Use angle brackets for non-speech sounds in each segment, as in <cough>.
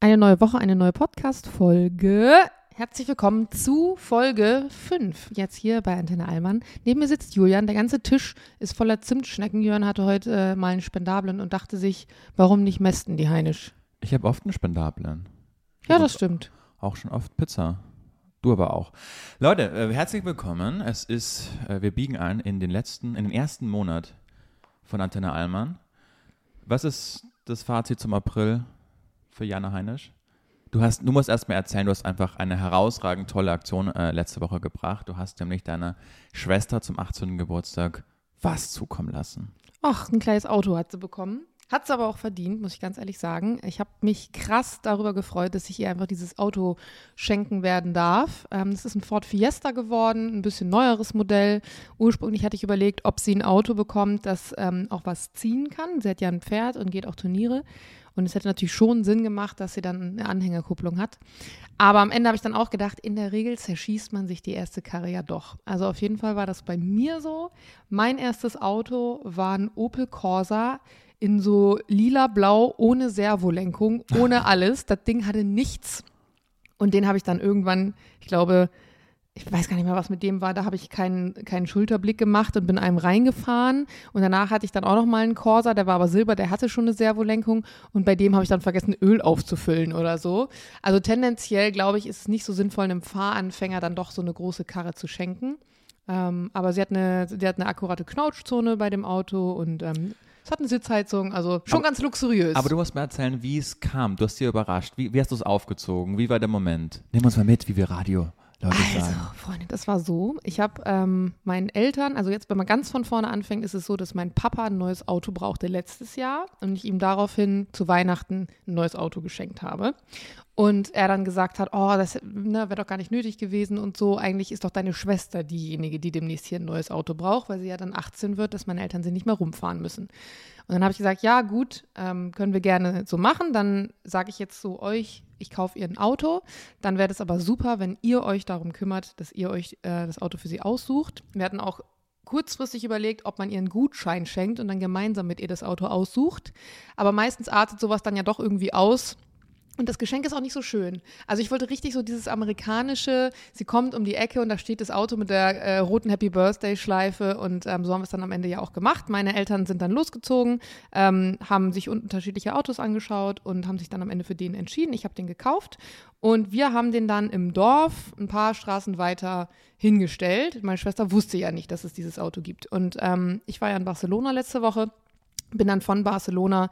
Eine neue Woche, eine neue Podcast-Folge. Herzlich willkommen zu Folge 5. Jetzt hier bei Antenne Allmann. Neben mir sitzt Julian. Der ganze Tisch ist voller Zimtschnecken. Julian hatte heute äh, mal einen Spendablen und dachte sich, warum nicht mästen die Heinisch? Ich habe oft einen Spendablen. Ich Ja, hab das stimmt. Auch schon oft Pizza. Du aber auch. Leute, äh, herzlich willkommen. Es ist, äh, wir biegen ein in den letzten, in den ersten Monat von Antenne Allmann. Was ist das Fazit zum April für Jana Heinisch? Du hast, du musst erst mal erzählen, du hast einfach eine herausragend tolle Aktion äh, letzte Woche gebracht. Du hast nämlich deiner Schwester zum 18. Geburtstag was zukommen lassen. Ach, ein kleines Auto hat sie bekommen. Hat sie aber auch verdient, muss ich ganz ehrlich sagen. Ich habe mich krass darüber gefreut, dass ich ihr einfach dieses Auto schenken werden darf. Ähm, das ist ein Ford Fiesta geworden, ein bisschen neueres Modell. Ursprünglich hatte ich überlegt, ob sie ein Auto bekommt, das ähm, auch was ziehen kann. Sie hat ja ein Pferd und geht auch Turniere. Und es hätte natürlich schon Sinn gemacht, dass sie dann eine Anhängerkupplung hat. Aber am Ende habe ich dann auch gedacht, in der Regel zerschießt man sich die erste Karre ja doch. Also auf jeden Fall war das bei mir so. Mein erstes Auto war ein Opel Corsa in so lila-blau, ohne Servolenkung, ohne <laughs> alles. Das Ding hatte nichts. Und den habe ich dann irgendwann, ich glaube, ich weiß gar nicht mehr, was mit dem war. Da habe ich keinen, keinen Schulterblick gemacht und bin einem reingefahren. Und danach hatte ich dann auch noch mal einen Corsa, der war aber silber, der hatte schon eine Servolenkung. Und bei dem habe ich dann vergessen, Öl aufzufüllen oder so. Also tendenziell, glaube ich, ist es nicht so sinnvoll, einem Fahranfänger dann doch so eine große Karre zu schenken. Ähm, aber sie hat, eine, sie hat eine akkurate Knautschzone bei dem Auto und ähm, es hat eine Sitzheizung, also schon Aber- ganz luxuriös. Aber du musst mir erzählen, wie es kam. Du hast dir überrascht. Wie, wie hast du es aufgezogen? Wie war der Moment? Nimm uns mal mit, wie wir Radio Leute Also, sagen. Freunde, das war so. Ich habe ähm, meinen Eltern, also jetzt, wenn man ganz von vorne anfängt, ist es so, dass mein Papa ein neues Auto brauchte letztes Jahr und ich ihm daraufhin zu Weihnachten ein neues Auto geschenkt habe. Und er dann gesagt hat, oh, das ne, wäre doch gar nicht nötig gewesen und so. Eigentlich ist doch deine Schwester diejenige, die demnächst hier ein neues Auto braucht, weil sie ja dann 18 wird, dass meine Eltern sie nicht mehr rumfahren müssen. Und dann habe ich gesagt, ja gut, ähm, können wir gerne so machen. Dann sage ich jetzt so euch, ich kaufe ihr ein Auto. Dann wäre das aber super, wenn ihr euch darum kümmert, dass ihr euch äh, das Auto für sie aussucht. Wir hatten auch kurzfristig überlegt, ob man ihr einen Gutschein schenkt und dann gemeinsam mit ihr das Auto aussucht. Aber meistens artet sowas dann ja doch irgendwie aus. Und das Geschenk ist auch nicht so schön. Also ich wollte richtig so dieses amerikanische, sie kommt um die Ecke und da steht das Auto mit der äh, roten Happy Birthday Schleife und ähm, so haben wir es dann am Ende ja auch gemacht. Meine Eltern sind dann losgezogen, ähm, haben sich unterschiedliche Autos angeschaut und haben sich dann am Ende für den entschieden. Ich habe den gekauft und wir haben den dann im Dorf ein paar Straßen weiter hingestellt. Meine Schwester wusste ja nicht, dass es dieses Auto gibt. Und ähm, ich war ja in Barcelona letzte Woche, bin dann von Barcelona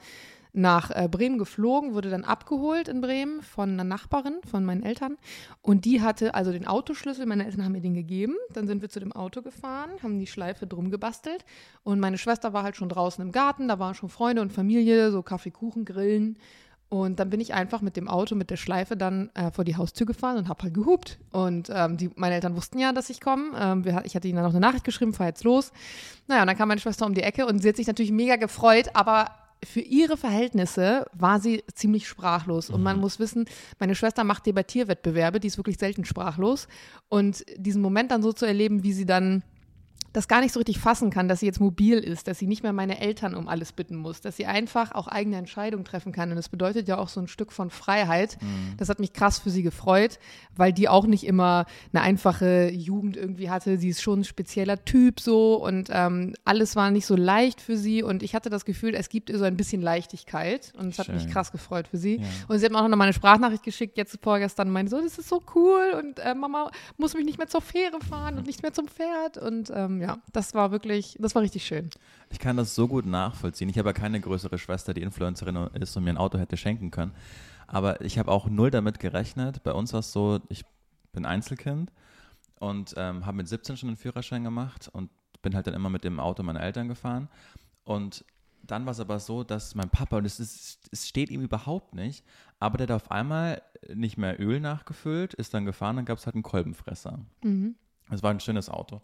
nach äh, Bremen geflogen, wurde dann abgeholt in Bremen von einer Nachbarin von meinen Eltern. Und die hatte also den Autoschlüssel, meine Eltern haben mir den gegeben. Dann sind wir zu dem Auto gefahren, haben die Schleife drum gebastelt. Und meine Schwester war halt schon draußen im Garten, da waren schon Freunde und Familie, so Kaffee, Kuchen, Grillen. Und dann bin ich einfach mit dem Auto, mit der Schleife dann äh, vor die Haustür gefahren und habe halt gehupt. Und ähm, die, meine Eltern wussten ja, dass ich komme. Ähm, ich hatte ihnen dann noch eine Nachricht geschrieben, fahr jetzt los. Naja, und dann kam meine Schwester um die Ecke und sie hat sich natürlich mega gefreut, aber für ihre Verhältnisse war sie ziemlich sprachlos. Und man muss wissen, meine Schwester macht Debattierwettbewerbe, die ist wirklich selten sprachlos. Und diesen Moment dann so zu erleben, wie sie dann das gar nicht so richtig fassen kann, dass sie jetzt mobil ist, dass sie nicht mehr meine Eltern um alles bitten muss, dass sie einfach auch eigene Entscheidungen treffen kann. Und das bedeutet ja auch so ein Stück von Freiheit. Das hat mich krass für sie gefreut, weil die auch nicht immer eine einfache Jugend irgendwie hatte. Sie ist schon ein spezieller Typ so und ähm, alles war nicht so leicht für sie. Und ich hatte das Gefühl, es gibt ihr so ein bisschen Leichtigkeit. Und es hat mich krass gefreut für sie. Ja. Und sie hat mir auch noch mal eine Sprachnachricht geschickt, jetzt vorgestern, meinte so, das ist so cool und äh, Mama muss mich nicht mehr zur Fähre fahren und nicht mehr zum Pferd. Und ähm, ja, das war wirklich, das war richtig schön. Ich kann das so gut nachvollziehen. Ich habe ja keine größere Schwester, die Influencerin ist und mir ein Auto hätte schenken können. Aber ich habe auch null damit gerechnet. Bei uns war es so, ich bin Einzelkind und ähm, habe mit 17 schon einen Führerschein gemacht und bin halt dann immer mit dem Auto meiner Eltern gefahren. Und dann war es aber so, dass mein Papa, und es, ist, es steht ihm überhaupt nicht, aber der hat auf einmal nicht mehr Öl nachgefüllt, ist dann gefahren, dann gab es halt einen Kolbenfresser. Es war ein schönes Auto.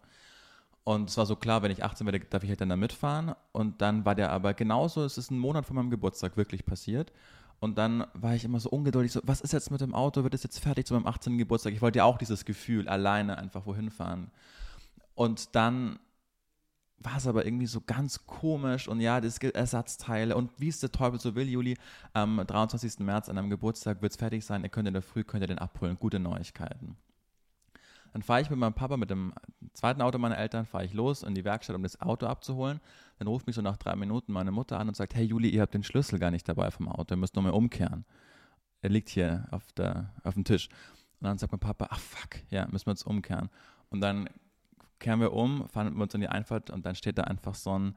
Und es war so klar, wenn ich 18 werde, darf ich halt dann da mitfahren. Und dann war der aber genauso, es ist ein Monat vor meinem Geburtstag wirklich passiert. Und dann war ich immer so ungeduldig, so, was ist jetzt mit dem Auto? Wird es jetzt fertig zu meinem 18. Geburtstag? Ich wollte ja auch dieses Gefühl, alleine einfach wohin fahren. Und dann war es aber irgendwie so ganz komisch und ja, das gibt Ersatzteile und wie es der Teufel so will, Juli, am 23. März an einem Geburtstag wird es fertig sein, ihr könnt in der Früh, könnt ihr den abholen, gute Neuigkeiten. Dann fahre ich mit meinem Papa, mit dem zweiten Auto meiner Eltern, fahre ich los in die Werkstatt, um das Auto abzuholen. Dann ruft mich so nach drei Minuten meine Mutter an und sagt, hey Juli, ihr habt den Schlüssel gar nicht dabei vom Auto, ihr müsst nur mal umkehren. Er liegt hier auf, der, auf dem Tisch. Und dann sagt mein Papa, ach fuck, ja, müssen wir jetzt umkehren. Und dann kehren wir um, fahren wir uns in die Einfahrt und dann steht da einfach so ein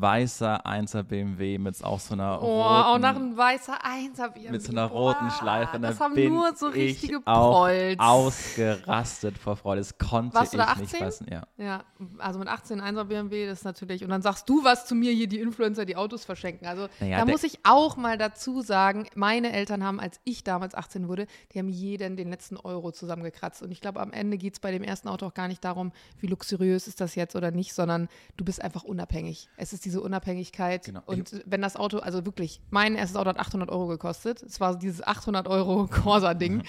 weißer 1er BMW mit auch so einer oh, roten, auch nach einem weißer 1er BMW. mit so einer roten Schleife. Das da haben bin nur so richtige Prolls. ausgerastet vor Freude. Das konnte Warst du ich da nicht 18? fassen. Ja. Ja, also mit 18 1er BMW, das ist natürlich. Und dann sagst du was zu mir hier, die Influencer, die Autos verschenken. Also Naja, da muss ich auch mal dazu sagen, meine Eltern haben, als ich damals 18 wurde, die haben jeden den letzten Euro zusammengekratzt. Und ich glaube, am Ende geht es bei dem ersten Auto auch gar nicht darum, wie luxuriös ist das jetzt oder nicht, sondern du bist einfach unabhängig. Es ist diese Unabhängigkeit. Genau. Und wenn das Auto, also wirklich, mein erstes Auto hat 800 Euro gekostet. Es war dieses 800 Euro <laughs> Corsa-Ding.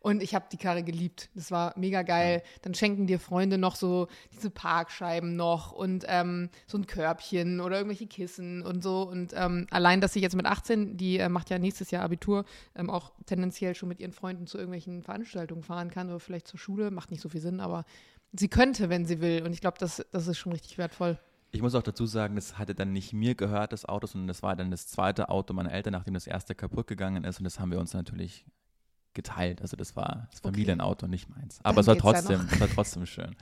Und ich habe die Karre geliebt. Das war mega geil. Dann schenken dir Freunde noch so diese Parkscheiben noch und ähm, so ein Körbchen oder irgendwelche Kissen und so. Und ähm, allein, dass sie jetzt mit 18, die äh, macht ja nächstes Jahr Abitur, ähm, auch tendenziell schon mit ihren Freunden zu irgendwelchen Veranstaltungen fahren kann oder vielleicht zur Schule, macht nicht so viel Sinn, aber sie könnte, wenn sie will. Und ich glaube, das, das ist schon richtig wertvoll. Ich muss auch dazu sagen, das hatte dann nicht mir gehört, das Auto, sondern das war dann das zweite Auto meiner Eltern, nachdem das erste kaputt gegangen ist. Und das haben wir uns natürlich geteilt. Also das war das Familienauto, nicht meins. Aber es war trotzdem, es war trotzdem schön.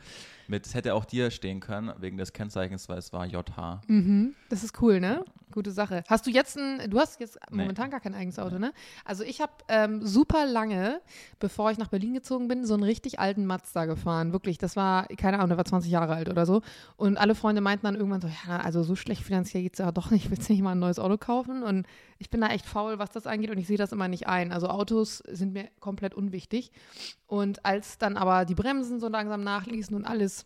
Mit, es hätte auch dir stehen können, wegen des Kennzeichens, weil es war JH. Mhm. Das ist cool, ne? Gute Sache. Hast du jetzt ein, du hast jetzt Nee. momentan gar kein eigenes Auto, ne? Also ich habe ähm, super lange, bevor ich nach Berlin gezogen bin, so einen richtig alten Mazda gefahren. Wirklich, das war, keine Ahnung, der war 20 Jahre alt oder so. Und alle Freunde meinten dann irgendwann so, ja, also so schlecht finanziell geht's ja doch nicht, willst du nicht mal ein neues Auto kaufen? Und ich bin da echt faul, was das angeht und ich sehe das immer nicht ein. Also Autos sind mir komplett unwichtig. Und als dann aber die Bremsen so langsam nachließen und alles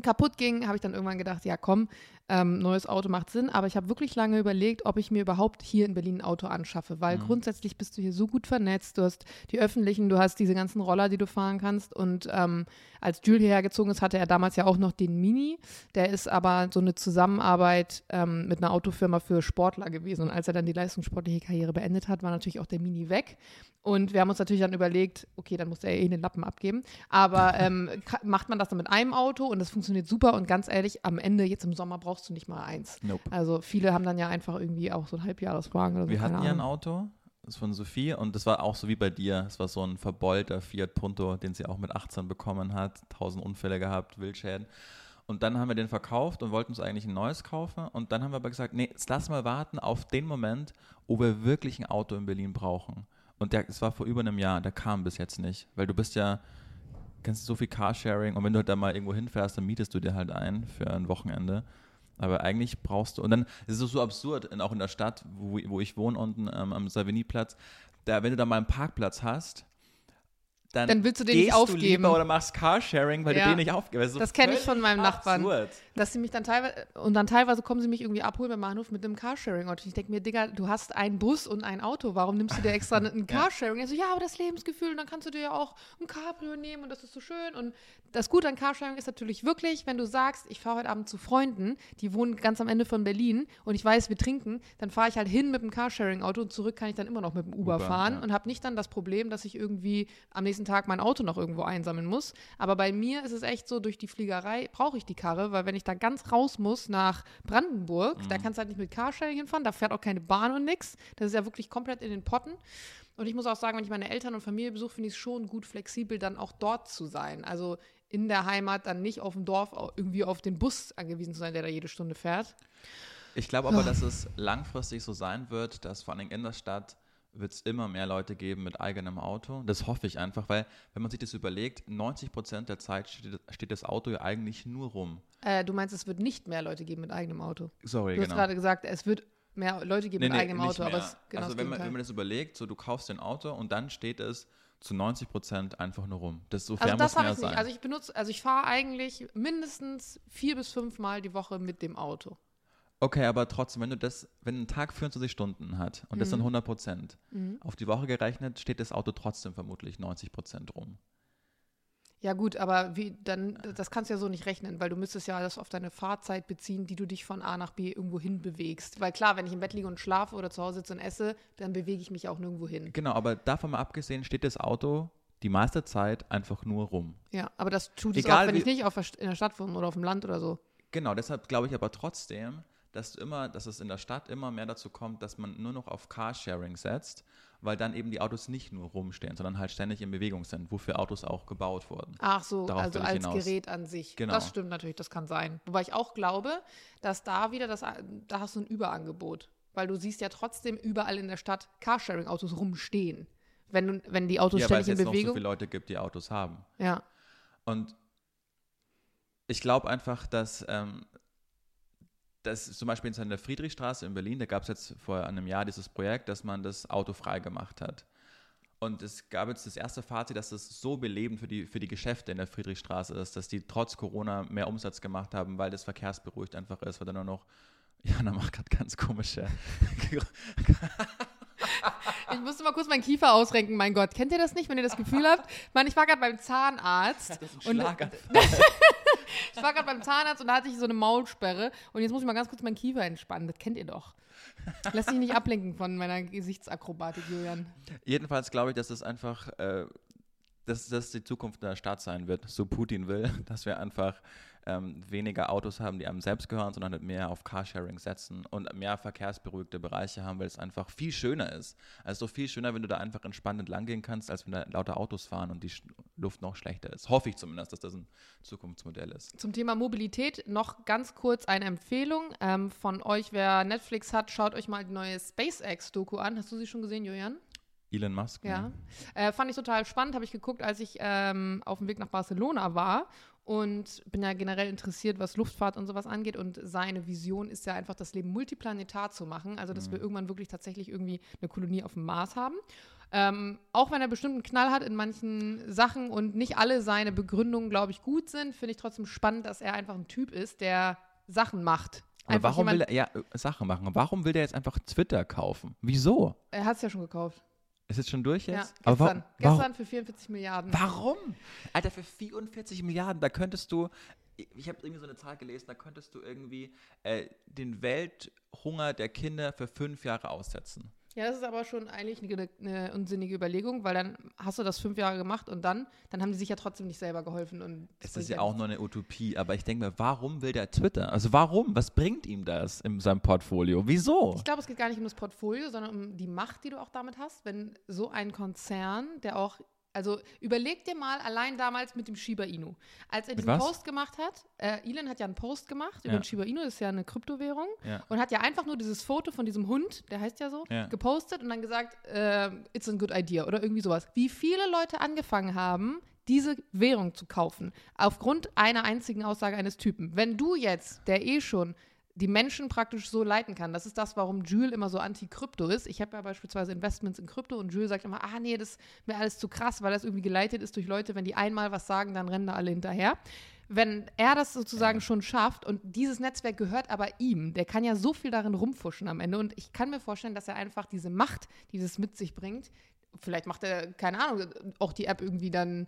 kaputt ging, habe ich dann irgendwann gedacht, ja komm, ähm, neues Auto macht Sinn, aber ich habe wirklich lange überlegt, ob ich mir überhaupt hier in Berlin ein Auto anschaffe, weil Mhm. grundsätzlich bist du hier so gut vernetzt, du hast die öffentlichen, du hast diese ganzen Roller, die du fahren kannst und ähm, als Jules hierher gezogen ist, hatte er damals ja auch noch den Mini, der ist aber so eine Zusammenarbeit ähm, mit einer Autofirma für Sportler gewesen. Und als er dann die leistungssportliche Karriere beendet hat, war natürlich auch der Mini weg. Und wir haben uns natürlich dann überlegt, okay, dann muss er eh den Lappen abgeben, aber <laughs> ähm, macht man das dann mit einem Auto und das funktioniert super. Und ganz ehrlich, am Ende jetzt im Sommer brauchst du nicht mal eins. Nope. Also viele haben dann ja einfach irgendwie auch so ein Halbjahreswagen oder so. Wir hatten ja ein. Auto, das ist von Sophie und das war auch so wie bei dir. Es war so ein verbeulter Fiat Punto, den sie auch mit 18 bekommen hat, 1000 Unfälle gehabt, Wildschäden. Und dann haben wir den verkauft und wollten uns eigentlich ein neues kaufen. Und dann haben wir aber gesagt, nee, jetzt lass mal warten auf den Moment, wo wir wirklich ein Auto in Berlin brauchen. Und der, es war vor über einem Jahr, der kam bis jetzt nicht. Weil du bist ja, kennst du so viel Carsharing und wenn du halt da mal irgendwo hinfährst, dann mietest du dir halt ein für ein Wochenende. Aber eigentlich brauchst du, und dann ist es so absurd, auch in der Stadt, wo, wo ich wohne, unten ähm, am Savigny-Platz, da, wenn du da mal einen Parkplatz hast, dann, Dann willst du den nicht du aufgeben. lieber oder machst Carsharing, weil Ja. du den nicht aufgibst. Das kenn ich von meinem Nachbarn. Absurd. dass sie mich dann teilweise und dann teilweise kommen sie mich irgendwie abholen beim Bahnhof mit einem Carsharing-Auto. Ich denke mir, Digga, du hast einen Bus und ein Auto, warum nimmst du dir extra <laughs> ein Carsharing? Er so, ja, aber das Lebensgefühl, und dann kannst du dir ja auch ein Cabrio nehmen und das ist so schön. Und das Gute an Carsharing ist natürlich wirklich, wenn du sagst, ich fahre heute Abend zu Freunden, die wohnen ganz am Ende von Berlin und ich weiß, wir trinken, dann fahre ich halt hin mit dem Carsharing-Auto und zurück kann ich dann immer noch mit dem Uber, Uber, fahren ja. und habe nicht dann das Problem, dass ich irgendwie am nächsten Tag mein Auto noch irgendwo einsammeln muss. Aber bei mir ist es echt so, durch die Fliegerei brauche ich die Karre, weil wenn ich da ganz raus muss nach Brandenburg, da kannst du halt nicht mit Carsharing hinfahren, da fährt auch keine Bahn und nix. Das ist ja wirklich komplett in den Potten. Und ich muss auch sagen, wenn ich meine Eltern und Familie besuche, finde ich es schon gut flexibel, dann auch dort zu sein. Also in der Heimat dann nicht auf dem Dorf irgendwie auf den Bus angewiesen zu sein, der da jede Stunde fährt. Ich glaube aber, dass es langfristig so sein wird, dass vor allem in der Stadt wird es immer mehr Leute geben mit eigenem Auto. Das hoffe ich einfach, weil wenn man sich das überlegt, 90 Prozent der Zeit steht, steht das Auto ja eigentlich nur rum. Äh, du meinst, es wird nicht mehr Leute geben mit eigenem Auto. Sorry, Du hast genau. gerade gesagt, es wird mehr Leute geben mit eigenem nicht Auto, aber mehr. es genau also wenn man, wenn man das überlegt, so du kaufst ein Auto und dann steht es zu 90 Prozent einfach nur rum. Das so Also das muss ja ich nicht. sein. Also ich benutze, also ich fahre eigentlich mindestens vier bis fünf Mal die Woche mit dem Auto. Okay, aber trotzdem, wenn du das, wenn ein Tag 24 Stunden hat und das Mhm. sind 100 Prozent, auf die Woche gerechnet steht das Auto trotzdem vermutlich 90 Prozent rum. Ja gut, aber wie dann das kannst du ja so nicht rechnen, weil du müsstest ja das auf deine Fahrzeit beziehen, die du dich von A nach B irgendwo hin bewegst. Weil klar, wenn ich im Bett liege und schlafe oder zu Hause sitze und esse, dann bewege ich mich auch nirgendwo hin. Genau, aber davon mal abgesehen steht das Auto die meiste Zeit einfach nur rum. Ja, aber das tut es Egal auch, wenn ich nicht auf in der Stadt wohne oder auf dem Land oder so. Genau, deshalb glaube ich aber trotzdem, dass du immer, dass es in der Stadt immer mehr dazu kommt, dass man nur noch auf Carsharing setzt, weil dann eben die Autos nicht nur rumstehen, sondern halt ständig in Bewegung sind, wofür Autos auch gebaut wurden. Ach so, Darauf also als hinaus. Gerät an sich. Genau. Das stimmt natürlich, das kann sein. Wobei ich auch glaube, dass da wieder das, da hast du ein Überangebot. Weil du siehst ja trotzdem überall in der Stadt Carsharing-Autos rumstehen. Wenn, wenn die Autos ja, weil es ständig in jetzt noch so Bewegung. viele Leute gibt, die Autos haben. ja. Und ich glaube einfach, dass, ähm, dass zum Beispiel in der Friedrichstraße in Berlin, da gab es jetzt vor einem Jahr dieses Projekt, dass man das Auto frei gemacht hat. Und es gab jetzt das erste Fazit, dass es so belebend für die, für die Geschäfte in der Friedrichstraße ist, dass die trotz Corona mehr Umsatz gemacht haben, weil das verkehrsberuhigt einfach ist, weil dann nur noch, <laughs> Jana macht gerade ganz komische. <laughs> Ich musste mal kurz meinen Kiefer ausrenken, mein Gott. Kennt ihr das nicht, wenn ihr das Gefühl habt? Mann, ich war gerade beim Zahnarzt. <laughs> und ich war gerade beim Zahnarzt und da hatte ich so eine Maulsperre. Und jetzt muss ich mal ganz kurz meinen Kiefer entspannen. Das kennt ihr doch. Lass dich nicht ablenken von meiner Gesichtsakrobatik, Julian. Jedenfalls glaube ich, dass es einfach, äh, dass das die Zukunft der Stadt sein wird, so Putin will, <laughs> dass wir einfach ähm, weniger Autos haben, die einem selbst gehören, sondern halt mehr auf Carsharing setzen und mehr verkehrsberuhigte Bereiche haben, weil es einfach viel schöner ist. Also viel schöner, wenn du da einfach entspannt entlang gehen kannst, als wenn da lauter Autos fahren und die Luft noch schlechter ist. Hoffe ich zumindest, dass das ein Zukunftsmodell ist. Zum Thema Mobilität noch ganz kurz eine Empfehlung ähm, von euch. Wer Netflix hat, schaut euch mal die neue SpaceX-Doku an. Hast du sie schon gesehen, Julian? Elon Musk. Ja. Äh, fand ich total spannend. Habe ich geguckt, als ich ähm, auf dem Weg nach Barcelona war. Und bin ja generell interessiert, was Luftfahrt und sowas angeht. Und seine Vision ist ja einfach, das Leben multiplanetar zu machen. Also, dass wir irgendwann wirklich tatsächlich irgendwie eine Kolonie auf dem Mars haben. Ähm, auch wenn er bestimmt einen Knall hat in manchen Sachen und nicht alle seine Begründungen, glaube ich, gut sind, finde ich trotzdem spannend, dass er einfach ein Typ ist, der Sachen macht. Aber warum will er ja, Sachen machen? Warum will der jetzt einfach Twitter kaufen? Wieso? Er hat es ja schon gekauft. Ist jetzt schon durch Ja, jetzt? gestern. wa- warum- gestern für 44 Milliarden. Warum? Alter, für 44 Milliarden, da könntest du, ich habe irgendwie so eine Zahl gelesen, da könntest du irgendwie äh, den Welthunger der Kinder für fünf Jahre aussetzen. Ja, das ist aber schon eigentlich eine, eine unsinnige Überlegung, weil dann hast du das fünf Jahre gemacht und dann, dann haben die sich ja trotzdem nicht selber geholfen. Und das Es ist ja auch nur eine Utopie, aber ich denke mir, warum will der Twitter? Also warum? Was bringt ihm das in seinem Portfolio? Wieso? Ich glaube, es geht gar nicht um das Portfolio, sondern um die Macht, die du auch damit hast. Wenn so ein Konzern, der auch, also überleg dir mal allein damals mit dem Shiba Inu. Als er Mit diesen was? Post gemacht hat, äh, Elon hat ja einen Post gemacht über Ja. den Shiba Inu, das ist ja eine Kryptowährung, Ja. und hat ja einfach nur dieses Foto von diesem Hund, der heißt ja so, Ja. gepostet und dann gesagt, äh, it's a good idea oder irgendwie sowas. Wie viele Leute angefangen haben, diese Währung zu kaufen, aufgrund einer einzigen Aussage eines Typen. Wenn du jetzt, der eh schon die Menschen praktisch so leiten kann. Das ist das, warum Jules immer so anti-Krypto ist. Ich habe ja beispielsweise Investments in Krypto und Jules sagt immer, ah nee, das ist mir alles zu krass, weil das irgendwie geleitet ist durch Leute, wenn die einmal was sagen, dann rennen da alle hinterher. Wenn er das sozusagen schon schafft und dieses Netzwerk gehört aber ihm, der kann ja so viel darin rumfuschen am Ende und ich kann mir vorstellen, dass er einfach diese Macht, die das mit sich bringt, vielleicht macht er, keine Ahnung, auch die App irgendwie dann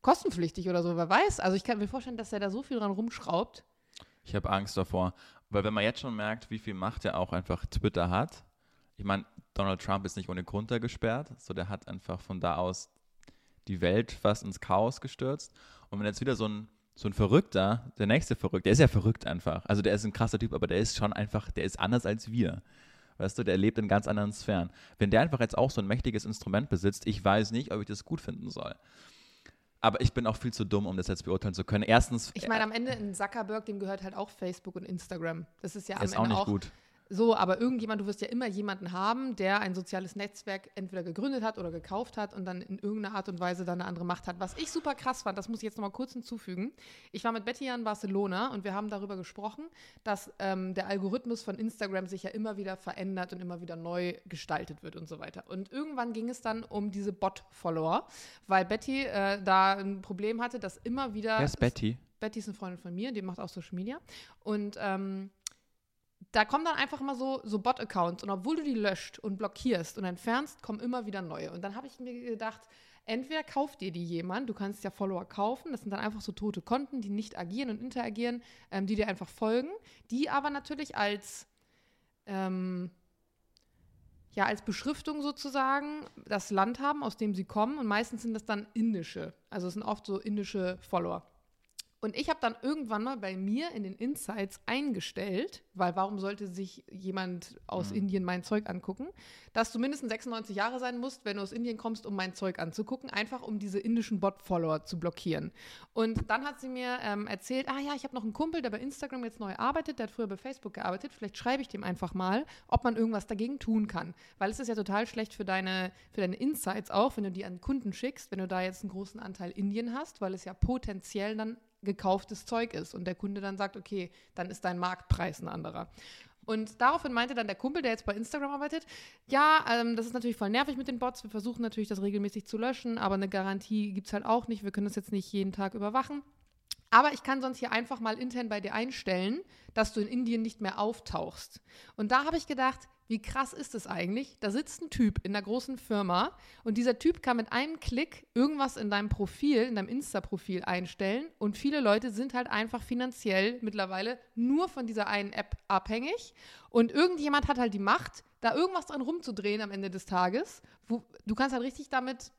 kostenpflichtig oder so, wer weiß. Also ich kann mir vorstellen, dass er da so viel dran rumschraubt. Ich habe Angst davor, weil wenn man jetzt schon merkt, wie viel Macht er auch einfach Twitter hat, ich meine, Donald Trump ist nicht ohne Grund da gesperrt, so der hat einfach von da aus die Welt fast ins Chaos gestürzt. Und wenn jetzt wieder so ein, so ein Verrückter, der nächste Verrückte, der ist ja verrückt einfach. Also der ist ein krasser Typ, aber der ist schon einfach, der ist anders als wir. Weißt du, der lebt in ganz anderen Sphären. Wenn der einfach jetzt auch so ein mächtiges Instrument besitzt, ich weiß nicht, ob ich das gut finden soll. Aber ich bin auch viel zu dumm, um das jetzt beurteilen zu können. Erstens, Ich meine, am Ende in Zuckerberg, dem gehört halt auch Facebook und Instagram. Das ist ja am ist Ende auch nicht auch gut. So, aber irgendjemand, du wirst ja immer jemanden haben, der ein soziales Netzwerk entweder gegründet hat oder gekauft hat und dann in irgendeiner Art und Weise dann eine andere Macht hat. Was ich super krass fand, das muss ich jetzt nochmal kurz hinzufügen. Ich war mit Betty in Barcelona und wir haben darüber gesprochen, dass ähm, der Algorithmus von Instagram sich ja immer wieder verändert und immer wieder neu gestaltet wird und so weiter. Und irgendwann ging es dann um diese Bot-Follower, weil Betty äh, da ein Problem hatte, dass immer wieder Wer ist Betty? Betty ist eine Freundin von mir, die macht auch Social Media. Und ähm, da kommen dann einfach immer so, so Bot-Accounts und obwohl du die löscht und blockierst und entfernst, kommen immer wieder neue. Und dann habe ich mir gedacht, entweder kauft dir die jemand, du kannst ja Follower kaufen, das sind dann einfach so tote Konten, die nicht agieren und interagieren, ähm, die dir einfach folgen, die aber natürlich als ähm, ja, als Beschriftung sozusagen das Land haben, aus dem sie kommen. Und meistens sind das dann indische. Also es sind oft so indische Follower. Und ich habe dann irgendwann mal bei mir in den Insights eingestellt, weil warum sollte sich jemand aus mhm. Indien mein Zeug angucken, dass du mindestens 96 Jahre sein musst, wenn du aus Indien kommst, um mein Zeug anzugucken, einfach um diese indischen Bot-Follower zu blockieren. Und dann hat sie mir ähm, erzählt, ah ja, ich habe noch einen Kumpel, der bei Instagram jetzt neu arbeitet, der hat früher bei Facebook gearbeitet, vielleicht schreibe ich dem einfach mal, ob man irgendwas dagegen tun kann. Weil es ist ja total schlecht für deine, für deine Insights auch, wenn du die an Kunden schickst, wenn du da jetzt einen großen Anteil Indien hast, weil es ja potenziell dann gekauftes Zeug ist und der Kunde dann sagt, okay, dann ist dein Marktpreis ein anderer. Und daraufhin meinte dann der Kumpel, der jetzt bei Instagram arbeitet, ja, ähm, das ist natürlich voll nervig mit den Bots. Wir versuchen natürlich, das regelmäßig zu löschen, aber eine Garantie gibt es halt auch nicht. Wir können das jetzt nicht jeden Tag überwachen. Aber ich kann sonst hier einfach mal intern bei dir einstellen, dass du in Indien nicht mehr auftauchst. Und da habe ich gedacht, wie krass ist es eigentlich? Da sitzt ein Typ in einer großen Firma und dieser Typ kann mit einem Klick irgendwas in deinem Profil, in deinem Insta-Profil einstellen und viele Leute sind halt einfach finanziell mittlerweile nur von dieser einen App abhängig und irgendjemand hat halt die Macht, da irgendwas dran rumzudrehen am Ende des Tages. Wo, du kannst halt richtig damit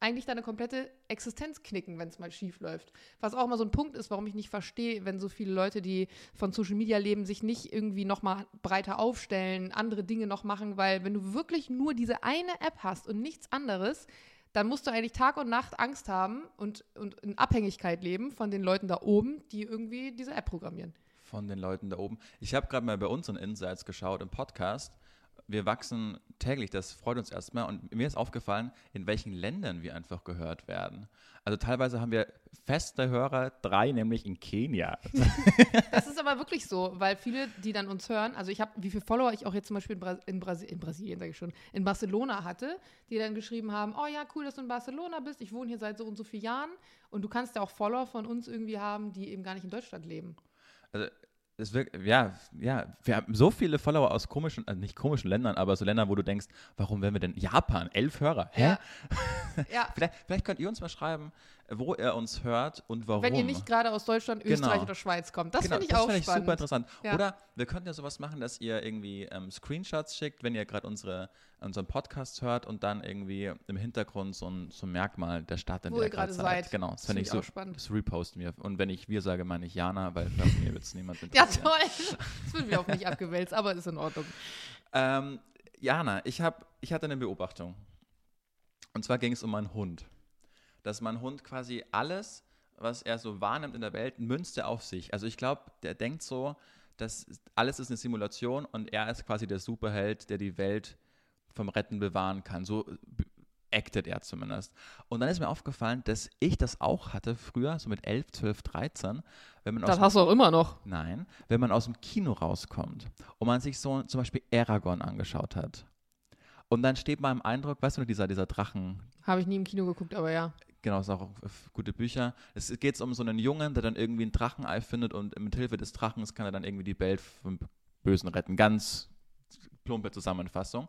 eigentlich deine komplette Existenz knicken, wenn es mal schief läuft. Was auch immer so ein Punkt ist, warum ich nicht verstehe, wenn so viele Leute, die von Social Media leben, sich nicht irgendwie noch mal breiter aufstellen, andere Dinge noch machen, weil wenn du wirklich nur diese eine App hast und nichts anderes, dann musst du eigentlich Tag und Nacht Angst haben und, und in Abhängigkeit leben von den Leuten da oben, die irgendwie diese App programmieren. Von den Leuten da oben. Ich habe gerade mal bei unseren Insights geschaut im Podcast wir wachsen täglich, das freut uns erstmal. Und mir ist aufgefallen, in welchen Ländern wir einfach gehört werden. Also teilweise haben wir feste Hörer, drei nämlich in Kenia. <laughs> das ist aber wirklich so, weil viele, die dann uns hören, also ich habe, wie viele Follower ich auch jetzt zum Beispiel in, Bra in, Brasi in Brasilien, sage ich schon, in Barcelona hatte, die dann geschrieben haben, oh ja, cool, dass du in Barcelona bist, ich wohne hier seit so und so vielen Jahren und du kannst ja auch Follower von uns irgendwie haben, die eben gar nicht in Deutschland leben. Also es wirkt, ja, ja, wir haben so viele Follower aus komischen, also nicht komischen Ländern, aber so Ländern, wo du denkst, warum werden wir denn Japan, elf Hörer? Hä? Ja. <laughs> ja. vielleicht, vielleicht könnt ihr uns mal schreiben, wo er uns hört und warum. Wenn ihr nicht gerade aus Deutschland, genau. Österreich oder Schweiz kommt. Das genau, finde ich das auch find ich super interessant. Ja. Oder wir könnten ja sowas machen, dass ihr irgendwie ähm, Screenshots schickt, wenn ihr gerade unsere, unseren Podcast hört und dann irgendwie im Hintergrund so ein, so ein Merkmal der Stadt, in wo der ihr gerade seid. Genau, das, das finde ich so spannend. Das reposten wir. Und wenn ich wir sage, meine ich Jana, weil bei mir wird es niemand interessieren. ja, toll. Das wird mir auch nicht abgewälzt, aber ist in Ordnung. Ähm, Jana, ich, hab, ich hatte eine Beobachtung. Und zwar ging es um meinen Hund dass mein Hund quasi alles, was er so wahrnimmt in der Welt, münzt er auf sich. Also ich glaube, der denkt so, dass alles ist eine Simulation und er ist quasi der Superheld, der die Welt vom Retten bewahren kann. So actet er zumindest. Und dann ist mir aufgefallen, dass ich das auch hatte früher, so mit 11, 12, 13. Wenn man das hast du auch immer noch. Nein, wenn man aus dem Kino rauskommt und man sich so zum Beispiel Aragon angeschaut hat. Und dann steht man im Eindruck, weißt du dieser, dieser Drachen. Habe ich nie im Kino geguckt, aber ja. Genau, es sind auch gute Bücher. Es geht um so einen Jungen, der dann irgendwie ein Drachenei findet und mit Hilfe des Drachens kann er dann irgendwie die Welt vom Bösen retten. Ganz plumpe Zusammenfassung.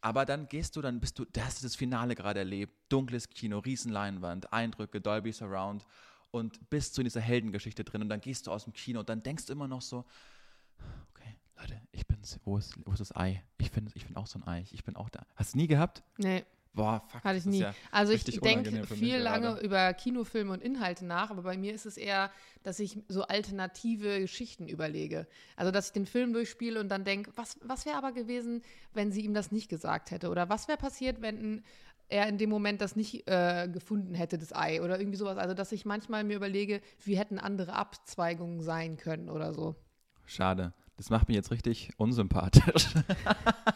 Aber dann gehst du, dann bist du, da hast du das Finale gerade erlebt. Dunkles Kino, Riesenleinwand, Eindrücke, Dolby Surround und bist so in dieser Heldengeschichte drin und dann gehst du aus dem Kino und dann denkst du immer noch so, okay, Leute, ich bin's, wo ist, wo ist das Ei? Ich finde ich find auch so ein Ei, ich bin auch da. Hast du nie gehabt? Nee. Boah, fuck. Hatte ich nie. Ja also ich denke viel lange gerade. über Kinofilme und Inhalte nach, aber bei mir ist es eher, dass ich so alternative Geschichten überlege. Also dass ich den Film durchspiele und dann denke, was, was wäre aber gewesen, wenn sie ihm das nicht gesagt hätte? Oder was wäre passiert, wenn er in dem Moment das nicht äh, gefunden hätte, das Ei oder irgendwie sowas. Also dass ich manchmal mir überlege, wie hätten andere Abzweigungen sein können oder so. Schade. Das macht mich jetzt richtig unsympathisch.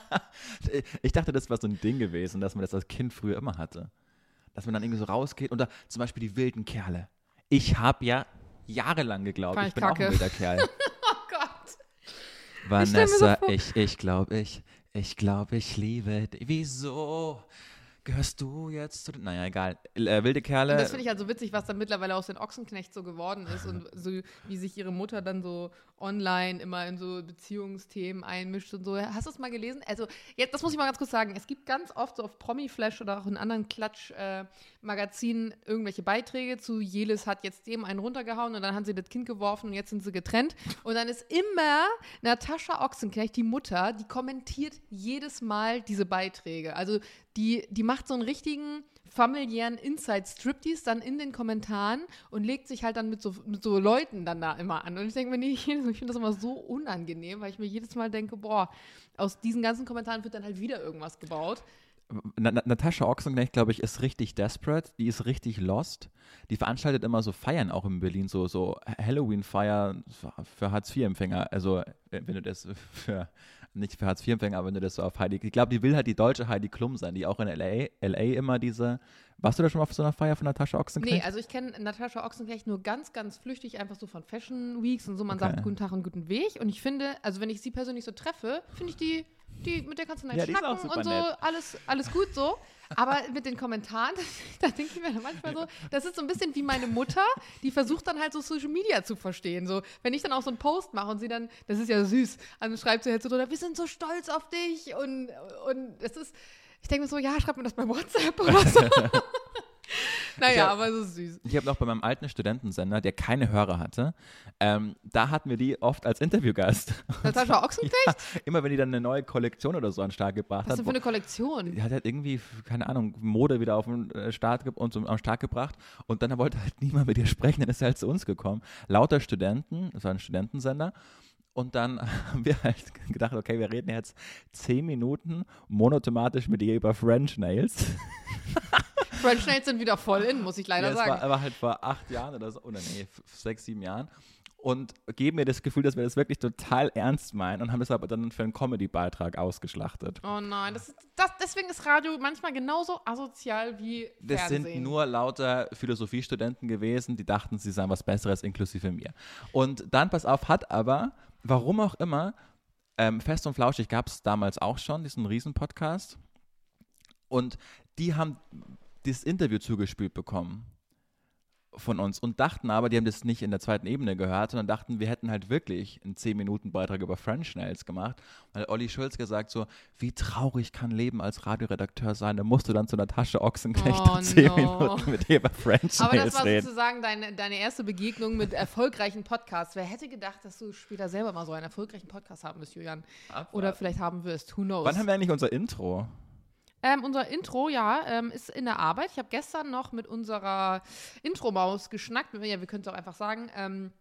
<laughs> ich dachte, das war so ein Ding gewesen, dass man das als Kind früher immer hatte. Dass man dann irgendwie so rausgeht und da zum Beispiel die wilden Kerle. Ich habe ja jahrelang geglaubt, ich, ich bin kacke. auch ein wilder Kerl. <laughs> oh Gott. Vanessa, ich, ich glaube, ich, ich glaube, ich liebe. Wieso gehörst du jetzt zu den, naja, egal, äh, wilde Kerle. Und das finde ich halt so witzig, was dann mittlerweile aus den Ochsenknecht so geworden ist und so, wie sich ihre Mutter dann so online immer in so Beziehungsthemen einmischt und so. Hast du es mal gelesen? Also, jetzt, das muss ich mal ganz kurz sagen. Es gibt ganz oft so auf Promi-Flash oder auch in anderen Klatsch-Magazinen äh, irgendwelche Beiträge zu Jelis hat jetzt dem einen runtergehauen und dann haben sie das Kind geworfen und jetzt sind sie getrennt. Und dann ist immer Natascha Ochsenknecht, die Mutter, die kommentiert jedes Mal diese Beiträge. Also die, die macht so einen richtigen familiären Inside-Striptease dann in den Kommentaren und legt sich halt dann mit so, mit so Leuten dann da immer an. Und ich denke mir, nee, <laughs> ich finde das immer so unangenehm, weil ich mir jedes Mal denke, boah, aus diesen ganzen Kommentaren wird dann halt wieder irgendwas gebaut. Natascha Ochsenknecht, glaube ich, ist richtig desperate. Die ist richtig lost. Die veranstaltet immer so Feiern auch in Berlin, so, so Halloween-Feier für Hartz-IV-Empfänger. Also, wenn du das für nicht für Hartz-IV-Empfänger, aber wenn du das so auf Heidi. Ich glaube, die will halt die deutsche Heidi Klum sein, die auch in LA, LA immer diese. Warst du da schon mal auf so einer Feier von Natascha Ochsenknecht? Nee, also ich kenne Natascha Ochsenknecht nur ganz, ganz flüchtig, einfach so von Fashion Weeks und so. Man okay. sagt guten Tag und guten Weg. Und ich finde, also wenn ich sie persönlich so treffe, finde ich die, die, mit der kannst du nett ja, schnacken und so, nett. alles, alles gut so. Aber mit den Kommentaren, <laughs> da denke ich mir manchmal so, das ist so ein bisschen wie meine Mutter, die versucht dann halt so Social Media zu verstehen. So, wenn ich dann auch so einen Post mache und sie dann, das ist ja süß, dann schreibt sie halt so drunter, wir sind so stolz auf dich und, und es ist, ich denke mir so, ja, schreib mir das bei WhatsApp oder so. <laughs> Naja, hab, aber so süß. Ich habe noch bei meinem alten Studentensender, der keine Hörer hatte, ähm, da hatten wir die oft als Interviewgast. Natascha Ochsenknecht? <laughs> Ja, immer wenn die dann eine neue Kollektion oder so an den Start gebracht Was hat. Was für eine Kollektion? Die hat halt irgendwie, keine Ahnung, Mode wieder auf den äh, Start und am Start gebracht und dann wollte halt niemand mit ihr sprechen, dann ist er halt zu uns gekommen. Lauter Studenten, das war ein Studentensender. Und dann <laughs> haben wir halt gedacht, okay, wir reden jetzt zehn Minuten monothematisch mit ihr über French Nails. <laughs> French Nails sind wieder voll in, muss ich leider ja, sagen. War, aber halt vor acht Jahren oder so, oder nee, sechs, sieben Jahren. Und geben mir das Gefühl, dass wir das wirklich total ernst meinen und haben das aber dann für einen Comedy-Beitrag ausgeschlachtet. Oh nein, das, das, deswegen ist Radio manchmal genauso asozial wie Fernsehen. Das sind nur lauter Philosophiestudenten gewesen, die dachten, sie seien was Besseres, inklusive mir. Und dann, pass auf, hat aber, warum auch immer, ähm, Fest und Flauschig gab es damals auch schon, diesen Riesen-Podcast. Und die haben dieses Interview zugespielt bekommen von uns und dachten aber, die haben das nicht in der zweiten Ebene gehört, sondern dachten, wir hätten halt wirklich einen 10-Minuten-Beitrag über French Nails gemacht. Weil Olli Schulz gesagt so, wie traurig kann Leben als Radioredakteur sein, da musst du dann zu Natascha Ochsenknecht oh, 10 no. Minuten mit ihr über French Nails reden. Aber das war reden. sozusagen deine, deine erste Begegnung mit erfolgreichen Podcasts. Wer hätte gedacht, dass du später selber mal so einen erfolgreichen Podcast haben wirst, Julian? Abwarten. Oder vielleicht haben wirst, who knows. Wann haben wir eigentlich unser Intro? Ähm, unser Intro, ja, ähm, ist in der Arbeit. Ich habe gestern noch mit unserer Intro-Maus geschnackt. Ja, wir können es auch einfach sagen. Ähm,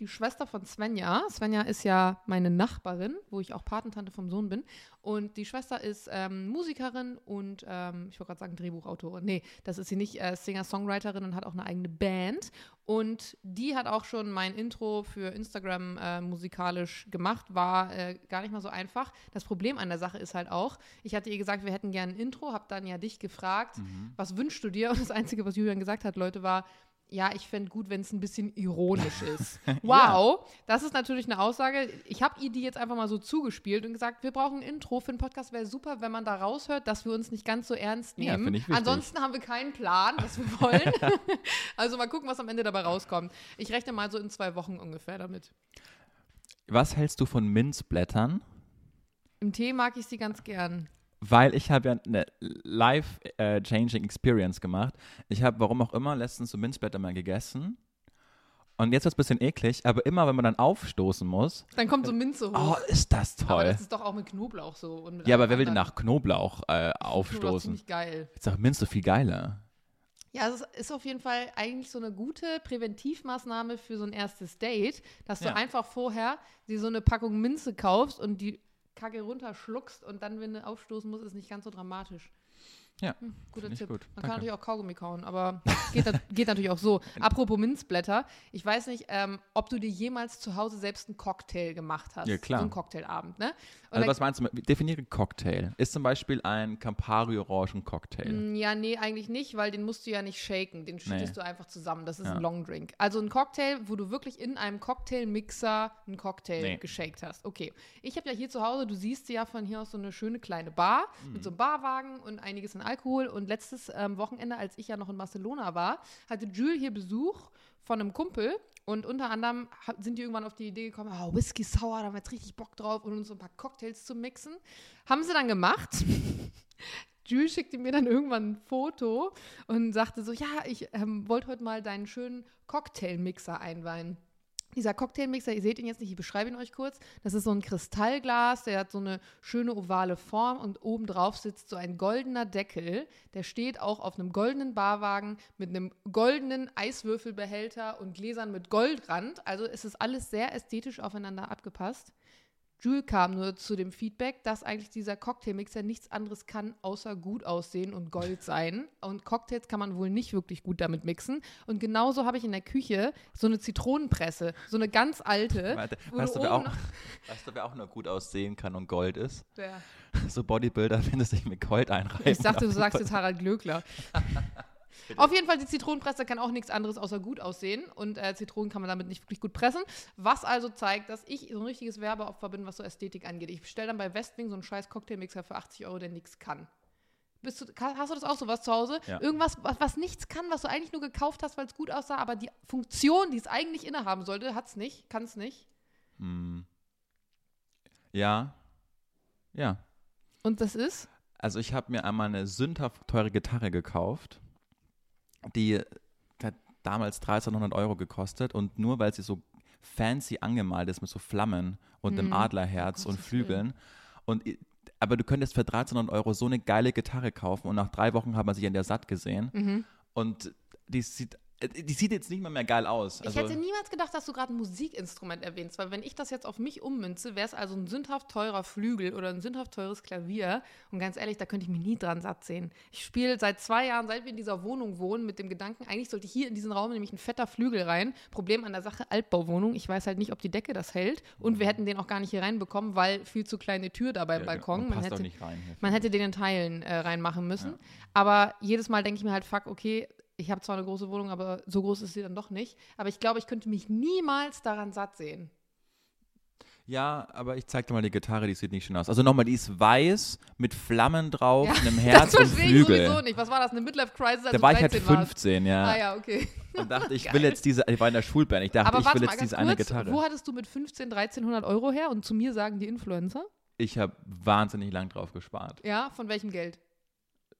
die Schwester von Svenja. Svenja ist ja meine Nachbarin, wo ich auch Patentante vom Sohn bin. Und die Schwester ist ähm, Musikerin und ähm, ich wollte gerade sagen Drehbuchautorin. Nee, das ist sie nicht, äh, Singer-Songwriterin und hat auch eine eigene Band. Und die hat auch schon mein Intro für Instagram äh, musikalisch gemacht. War äh, gar nicht mal so einfach. Das Problem an der Sache ist halt auch, ich hatte ihr gesagt, wir hätten gerne ein Intro, habe dann ja dich gefragt, mhm. was wünschst du dir? Und das Einzige, was Julian gesagt hat, Leute, war, ja, ich fände gut, wenn es ein bisschen ironisch <laughs> ist. Wow, ja. das ist natürlich eine Aussage. Ich habe ihr die jetzt einfach mal so zugespielt und gesagt, wir brauchen ein Intro für einen Podcast. Wäre super, wenn man da raushört, dass wir uns nicht ganz so ernst nehmen. Ja, Ansonsten haben wir keinen Plan, was wir wollen. <laughs> also mal gucken, was am Ende dabei rauskommt. Ich rechne mal so in zwei Wochen ungefähr damit. Was hältst du von Minzblättern? Im Tee mag ich sie ganz gern weil ich habe ja eine life-changing Experience gemacht. Ich habe, warum auch immer, letztens so Minzblätter mal gegessen. Und jetzt wird es ein bisschen eklig, aber immer, wenn man dann aufstoßen muss. Dann kommt so Minze hoch. Oh, ist das toll. Aber das ist doch auch mit Knoblauch so. ja, aber wer will denn nach Knoblauch äh, aufstoßen? Knoblauch ist ziemlich geil. Jetzt sagt Minze viel geiler. Ja, es ist auf jeden Fall eigentlich so eine gute Präventivmaßnahme für so ein erstes Date, dass du ja. einfach vorher dir so eine Packung Minze kaufst und die Kacke runterschluckst und dann, wenn du aufstoßen musst, ist nicht ganz so dramatisch. Ja, hm, guter Tipp. Gut. Man Danke. kann natürlich auch Kaugummi kauen, aber <laughs> geht, geht natürlich auch so. Apropos Minzblätter, ich weiß nicht, ähm, ob du dir jemals zu Hause selbst einen Cocktail gemacht hast. Ja, klar. So einen Cocktailabend, ne? also was meinst du? Definiere Cocktail. Ist zum Beispiel ein Campari-Orangen-Cocktail? Mm, ja, nee, eigentlich nicht, weil den musst du ja nicht shaken. Den schüttest nee. du einfach zusammen. Das ist ja. ein Longdrink. Also ein Cocktail, wo du wirklich in einem Cocktailmixer einen Cocktail nee. geshakt hast. Okay. Ich habe ja hier zu Hause, du siehst ja von hier aus so eine schöne kleine Bar mhm. mit so einem Barwagen und einiges in Alkohol. Und letztes ähm, Wochenende, als ich ja noch in Barcelona war, hatte Jules hier Besuch von einem Kumpel. Und unter anderem sind die irgendwann auf die Idee gekommen, oh, Whisky Sour, da haben wir jetzt richtig Bock drauf und uns so ein paar Cocktails zu mixen. Haben sie dann gemacht. <laughs> Jules schickte mir dann irgendwann ein Foto und sagte so, ja, ich ähm, wollte heute mal deinen schönen Cocktailmixer einweihen. Dieser Cocktailmixer, ihr seht ihn jetzt nicht, ich beschreibe ihn euch kurz. Das ist so ein Kristallglas, der hat so eine schöne ovale Form und oben drauf sitzt so ein goldener Deckel. Der steht auch auf einem goldenen Barwagen mit einem goldenen Eiswürfelbehälter und Gläsern mit Goldrand. Also es ist alles sehr ästhetisch aufeinander abgepasst. Jules kam nur zu dem Feedback, dass eigentlich dieser Cocktailmixer nichts anderes kann, außer gut aussehen und Gold sein. <laughs> Und Cocktails kann man wohl nicht wirklich gut damit mixen. Und genauso habe ich in der Küche so eine Zitronenpresse, so eine ganz alte. <laughs> Warte, weißt, du du, wer auch, <laughs> weißt du, wer auch nur gut aussehen kann und Gold ist? Ja. So Bodybuilder, wenn es sich mit Gold einreiben. Ich dachte, du sagst jetzt Harald Glöckler. Auf jeden Fall, die Zitronenpresse kann auch nichts anderes außer gut aussehen. Und äh, Zitronen kann man damit nicht wirklich gut pressen. Was also zeigt, dass ich so ein richtiges Werbeopfer bin, was so Ästhetik angeht. Ich bestelle dann bei Westwing so einen scheiß Cocktailmixer für 80 Euro, der nichts kann. Du, hast du das auch sowas zu Hause? Ja. Irgendwas, was, was nichts kann, was du eigentlich nur gekauft hast, weil es gut aussah, aber die Funktion, die es eigentlich innehaben sollte, hat es nicht, kann es nicht. Hm. Ja. Ja. Und das ist? Also ich habe mir einmal eine sündhaft teure Gitarre gekauft, die hat damals 1300 Euro gekostet und nur weil sie so fancy angemalt ist mit so Flammen und einem Hm. Adlerherz und Flügeln. Und aber du könntest für 1300 Euro so eine geile Gitarre kaufen und nach drei Wochen hat man sich an der satt gesehen. Mhm. Und die sieht, die sieht jetzt nicht mal mehr geil aus. Also, ich hätte niemals gedacht, dass du gerade ein Musikinstrument erwähnst, weil wenn ich das jetzt auf mich ummünze, wäre es also ein sündhaft teurer Flügel oder ein sündhaft teures Klavier. Und ganz ehrlich, da könnte ich mich nie dran satt sehen. Ich spiele seit zwei Jahren, seit wir in dieser Wohnung wohnen, mit dem Gedanken, eigentlich sollte hier in diesen Raum nämlich ein fetter Flügel rein. Problem an der Sache, Altbauwohnung. Ich weiß halt nicht, ob die Decke das hält. Und wir hätten den auch gar nicht hier reinbekommen, weil viel zu kleine Tür da beim ja, Balkon. und Man hätte, nicht rein. man hätte den in Teilen äh, reinmachen müssen. Ja. Aber jedes Mal denke ich mir halt, fuck, okay, ich habe zwar eine große Wohnung, aber so groß ist sie dann doch nicht. Aber ich glaube, ich könnte mich niemals daran satt sehen. Ja, aber ich zeig dir mal die Gitarre, die sieht nicht schön aus. Also nochmal, die ist weiß, mit Flammen drauf, Ja, einem <laughs> Herz und verstehe ich sowieso Flügel. nicht. Was war das, eine Midlife-Crisis, als Da war ich halt 13 warst? 15, ja. Ah ja, okay. Und dachte, ich <laughs> Geil. will jetzt diese, ich war in der Schulband, ich dachte, Aber ich will jetzt diese eine kurz, Gitarre. wo hattest du mit 15, 1300 Euro her? Und zu mir sagen die Influencer. Ich habe wahnsinnig lang drauf gespart. Ja, von welchem Geld?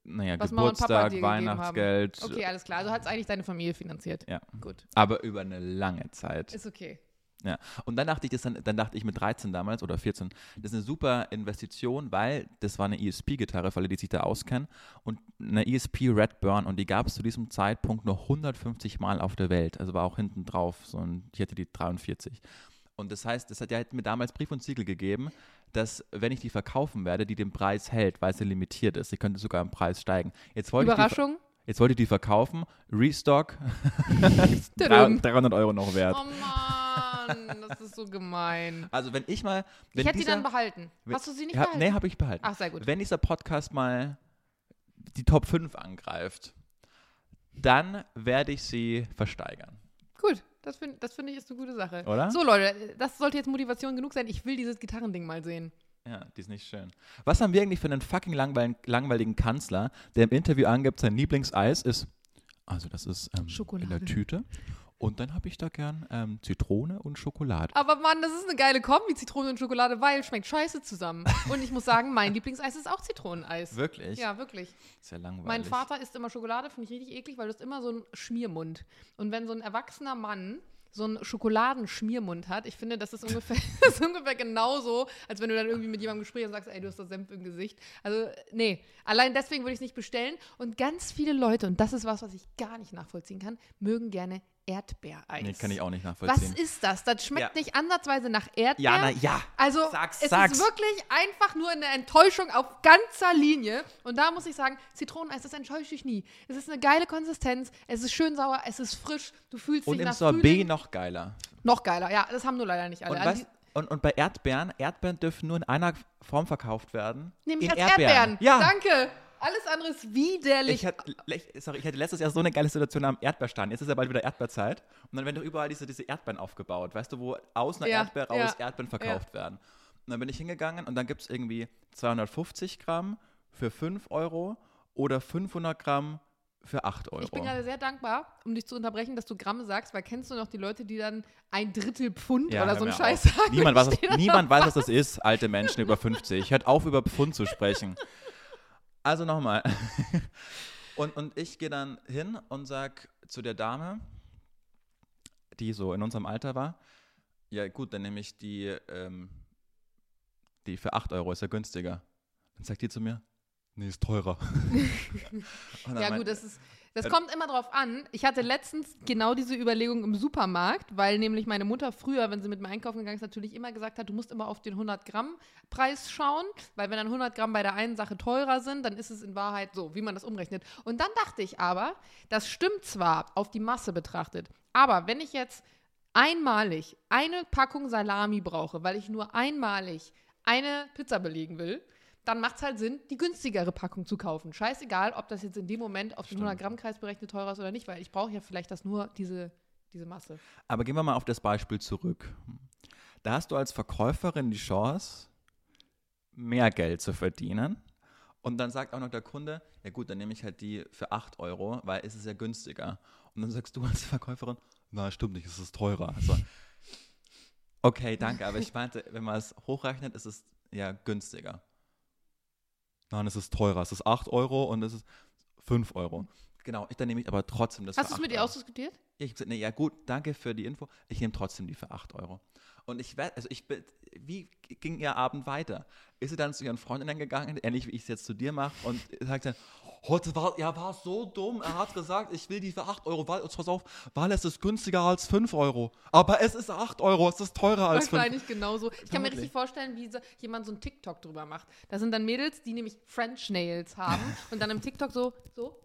Naja, Was Geburtstag, Weihnachtsgeld. Okay, alles klar. Also hat es eigentlich deine Familie finanziert. Ja, Gut, aber über eine lange Zeit. ist okay. Ja. Und dann dachte ich, das dann, dann dachte ich mit 13 damals oder 14, das ist eine super Investition, weil das war eine ESP-Gitarre, für alle, die sich da auskennen. Und eine ESP Redburn und die gab es zu diesem Zeitpunkt nur 150 Mal auf der Welt. Also war auch hinten drauf, so ein, ich hätte die 43. Und das heißt, das hat, der hat mir damals Brief und Siegel gegeben, dass wenn ich die verkaufen werde, die den Preis hält, weil sie limitiert ist. Sie könnte sogar im Preis steigen. Jetzt wollte ich die, Überraschung? jetzt wollte ich die verkaufen, Restock, <laughs> Tadam. 300 Euro noch wert. Oh Mann, das ist so gemein. Also wenn ich mal, wenn Ich hätte die dieser, dann behalten. wenn- Hast du sie nicht ja, behalten? Nee, habe ich behalten. Ach, sehr gut. Wenn dieser Podcast mal die Top 5 angreift, dann werde ich sie versteigern. Gut, das finde das find ich ist eine gute Sache. Oder? So, Leute, das sollte jetzt Motivation genug sein. Ich will dieses Gitarrending mal sehen. Ja, die ist nicht schön. Was haben wir eigentlich für einen fucking langweiligen, langweiligen Kanzler, der im Interview angibt, sein Lieblingseis ist, also das ist ähm, in der Tüte. Und dann habe ich da gern ähm, Zitrone und Schokolade. Aber Mann, das ist eine geile Kombi, Zitrone und Schokolade, weil schmeckt scheiße zusammen. <laughs> Und ich muss sagen, mein Lieblingseis ist auch Zitroneneis. Wirklich? Ja, wirklich. Ist ja langweilig. Mein Vater isst immer Schokolade, finde ich richtig eklig, weil du hast immer so einen Schmiermund. Und wenn so ein erwachsener Mann so einen Schokoladenschmiermund hat, ich finde, das ist ungefähr, <laughs> <laughs> das ist ungefähr genauso, als wenn du dann irgendwie mit jemandem Gespräch und sagst, ey, du hast da Senf im Gesicht. Also, nee, allein deswegen würde ich es nicht bestellen. Und ganz viele Leute, und das ist was, was ich gar nicht nachvollziehen kann, mögen gerne Erdbeereis. Nee, kann ich auch nicht Was nachvollziehen. ist das? Das schmeckt Ja. nicht ansatzweise nach Erdbeer. ja, na ja. Also Sag's, es sag's. ist wirklich einfach nur eine Enttäuschung auf ganzer Linie. Und da muss ich sagen, Zitroneneis, das enttäuscht dich nie. Es ist eine geile Konsistenz, es ist schön sauer, es ist frisch, du fühlst Und dich im nach Sorbet Frühling. noch geiler. Noch geiler, ja, das haben nur leider nicht alle. Und, Also was, und, und bei Erdbeeren, Erdbeeren dürfen nur in einer Form verkauft werden. Nämlich in als Erdbeeren. Ja. Danke. Alles andere ist widerlich. Ich hatte, sorry, ich hatte letztes Jahr so eine geile Situation am Erdbeerstand. Jetzt ist ja bald wieder Erdbeerzeit. Und dann werden doch überall diese, diese Erdbeeren aufgebaut. Weißt du, wo aus einer Ja, Erdbeere raus ja, Erdbeeren verkauft werden. Und dann bin ich hingegangen und dann gibt es irgendwie 250 Gramm für 5 Euro oder 500 Gramm für 8 Euro. Ich bin gerade sehr dankbar, um dich zu unterbrechen, dass du Gramm sagst, weil kennst du noch die Leute, die dann ein Drittel Pfund Ja, oder so einen Scheiß auf. sagen? Niemand, weiß, was, niemand weiß, was das ist, alte Menschen über 50. Hört auf, über Pfund zu sprechen. <laughs> Also nochmal. <laughs> Und, und ich gehe dann hin und sag zu der Dame, die so in unserem Alter war, ja gut, dann nehme ich die, ähm, die für 8 Euro, ist ja günstiger. Dann sagt die zu mir, nee, ist teurer. <laughs> Ja, mein- gut, das ist. Das Äh, kommt immer drauf an. Ich hatte letztens genau diese Überlegung im Supermarkt, weil nämlich meine Mutter früher, wenn sie mit mir einkaufen gegangen ist, natürlich immer gesagt hat, du musst immer auf den 100-Gramm-Preis schauen, weil wenn dann 100 Gramm bei der einen Sache teurer sind, dann ist es in Wahrheit so, wie man das umrechnet. Und dann dachte ich aber, das stimmt zwar auf die Masse betrachtet, aber wenn ich jetzt einmalig eine Packung Salami brauche, weil ich nur einmalig eine Pizza belegen will, dann macht es halt Sinn, die günstigere Packung zu kaufen. Scheißegal, ob das jetzt in dem Moment auf den Stimmt. 100-Gramm-Kreis berechnet teurer ist oder nicht, weil ich brauche ja vielleicht das nur diese, diese Masse. Aber gehen wir mal auf das Beispiel zurück. Da hast du als Verkäuferin die Chance, mehr Geld zu verdienen. Und dann sagt auch noch der Kunde, ja gut, dann nehme ich halt die für 8 Euro, weil es ist ja günstiger. Und dann sagst du als Verkäuferin, na stimmt nicht, es ist teurer. Also, okay, danke, aber ich meinte, wenn man es hochrechnet, ist es ja günstiger. Nein, es ist teurer. Es ist 8 Euro und es ist 5 Euro. Genau, ich, dann nehme ich aber trotzdem das Hast du es mit 8 ihr ausdiskutiert? Ja, Ich hab gesagt, nee, ja gut, danke für die Info. Ich nehme trotzdem die für 8 Euro. Und ich werde, also ich bin, wie ging ihr Abend weiter? Ist sie dann zu ihren Freundinnen gegangen, ähnlich wie ich es jetzt zu dir mache, und sagt dann, heute war, er war so dumm, er hat gesagt, ich will die für 8 Euro, weil, pass auf, weil es ist günstiger als 5 Euro. Aber es ist 8 Euro, es ist teurer als 5 Wahrscheinlich genauso. Ich kann mir richtig vorstellen, wie so, jemand so ein TikTok drüber macht. Da sind dann Mädels, die nämlich French Nails haben <laughs> und dann im TikTok so, so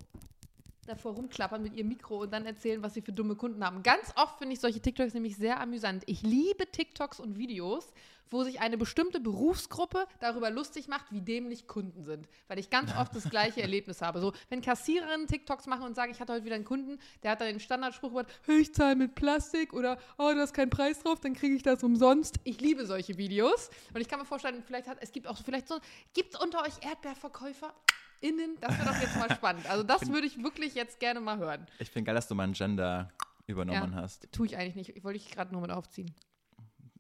davor rumklappern mit ihrem Mikro und dann erzählen, was sie für dumme Kunden haben. Ganz oft finde ich solche TikToks nämlich sehr amüsant. Ich liebe TikToks und Videos, wo sich eine bestimmte Berufsgruppe darüber lustig macht, wie dämlich Kunden sind. Weil ich ganz oft das gleiche Erlebnis habe. So, wenn Kassiererinnen TikToks machen und sagen, ich hatte heute wieder einen Kunden, der hat dann den Standardspruch gemacht, "Hey, ich zahle mit Plastik oder oh, du hast keinen Preis drauf, dann kriege ich das umsonst. Ich liebe solche Videos. Und ich kann mir vorstellen, vielleicht hat, es gibt auch vielleicht so, gibt es unter euch Erdbeerverkäufer? Innen, das wäre doch jetzt mal <laughs> spannend. Also das würde ich wirklich jetzt gerne mal hören. Ich finde geil, dass du mein Gender übernommen Ja. hast. Tue ich eigentlich nicht. Ich wollte ich gerade nur mit aufziehen.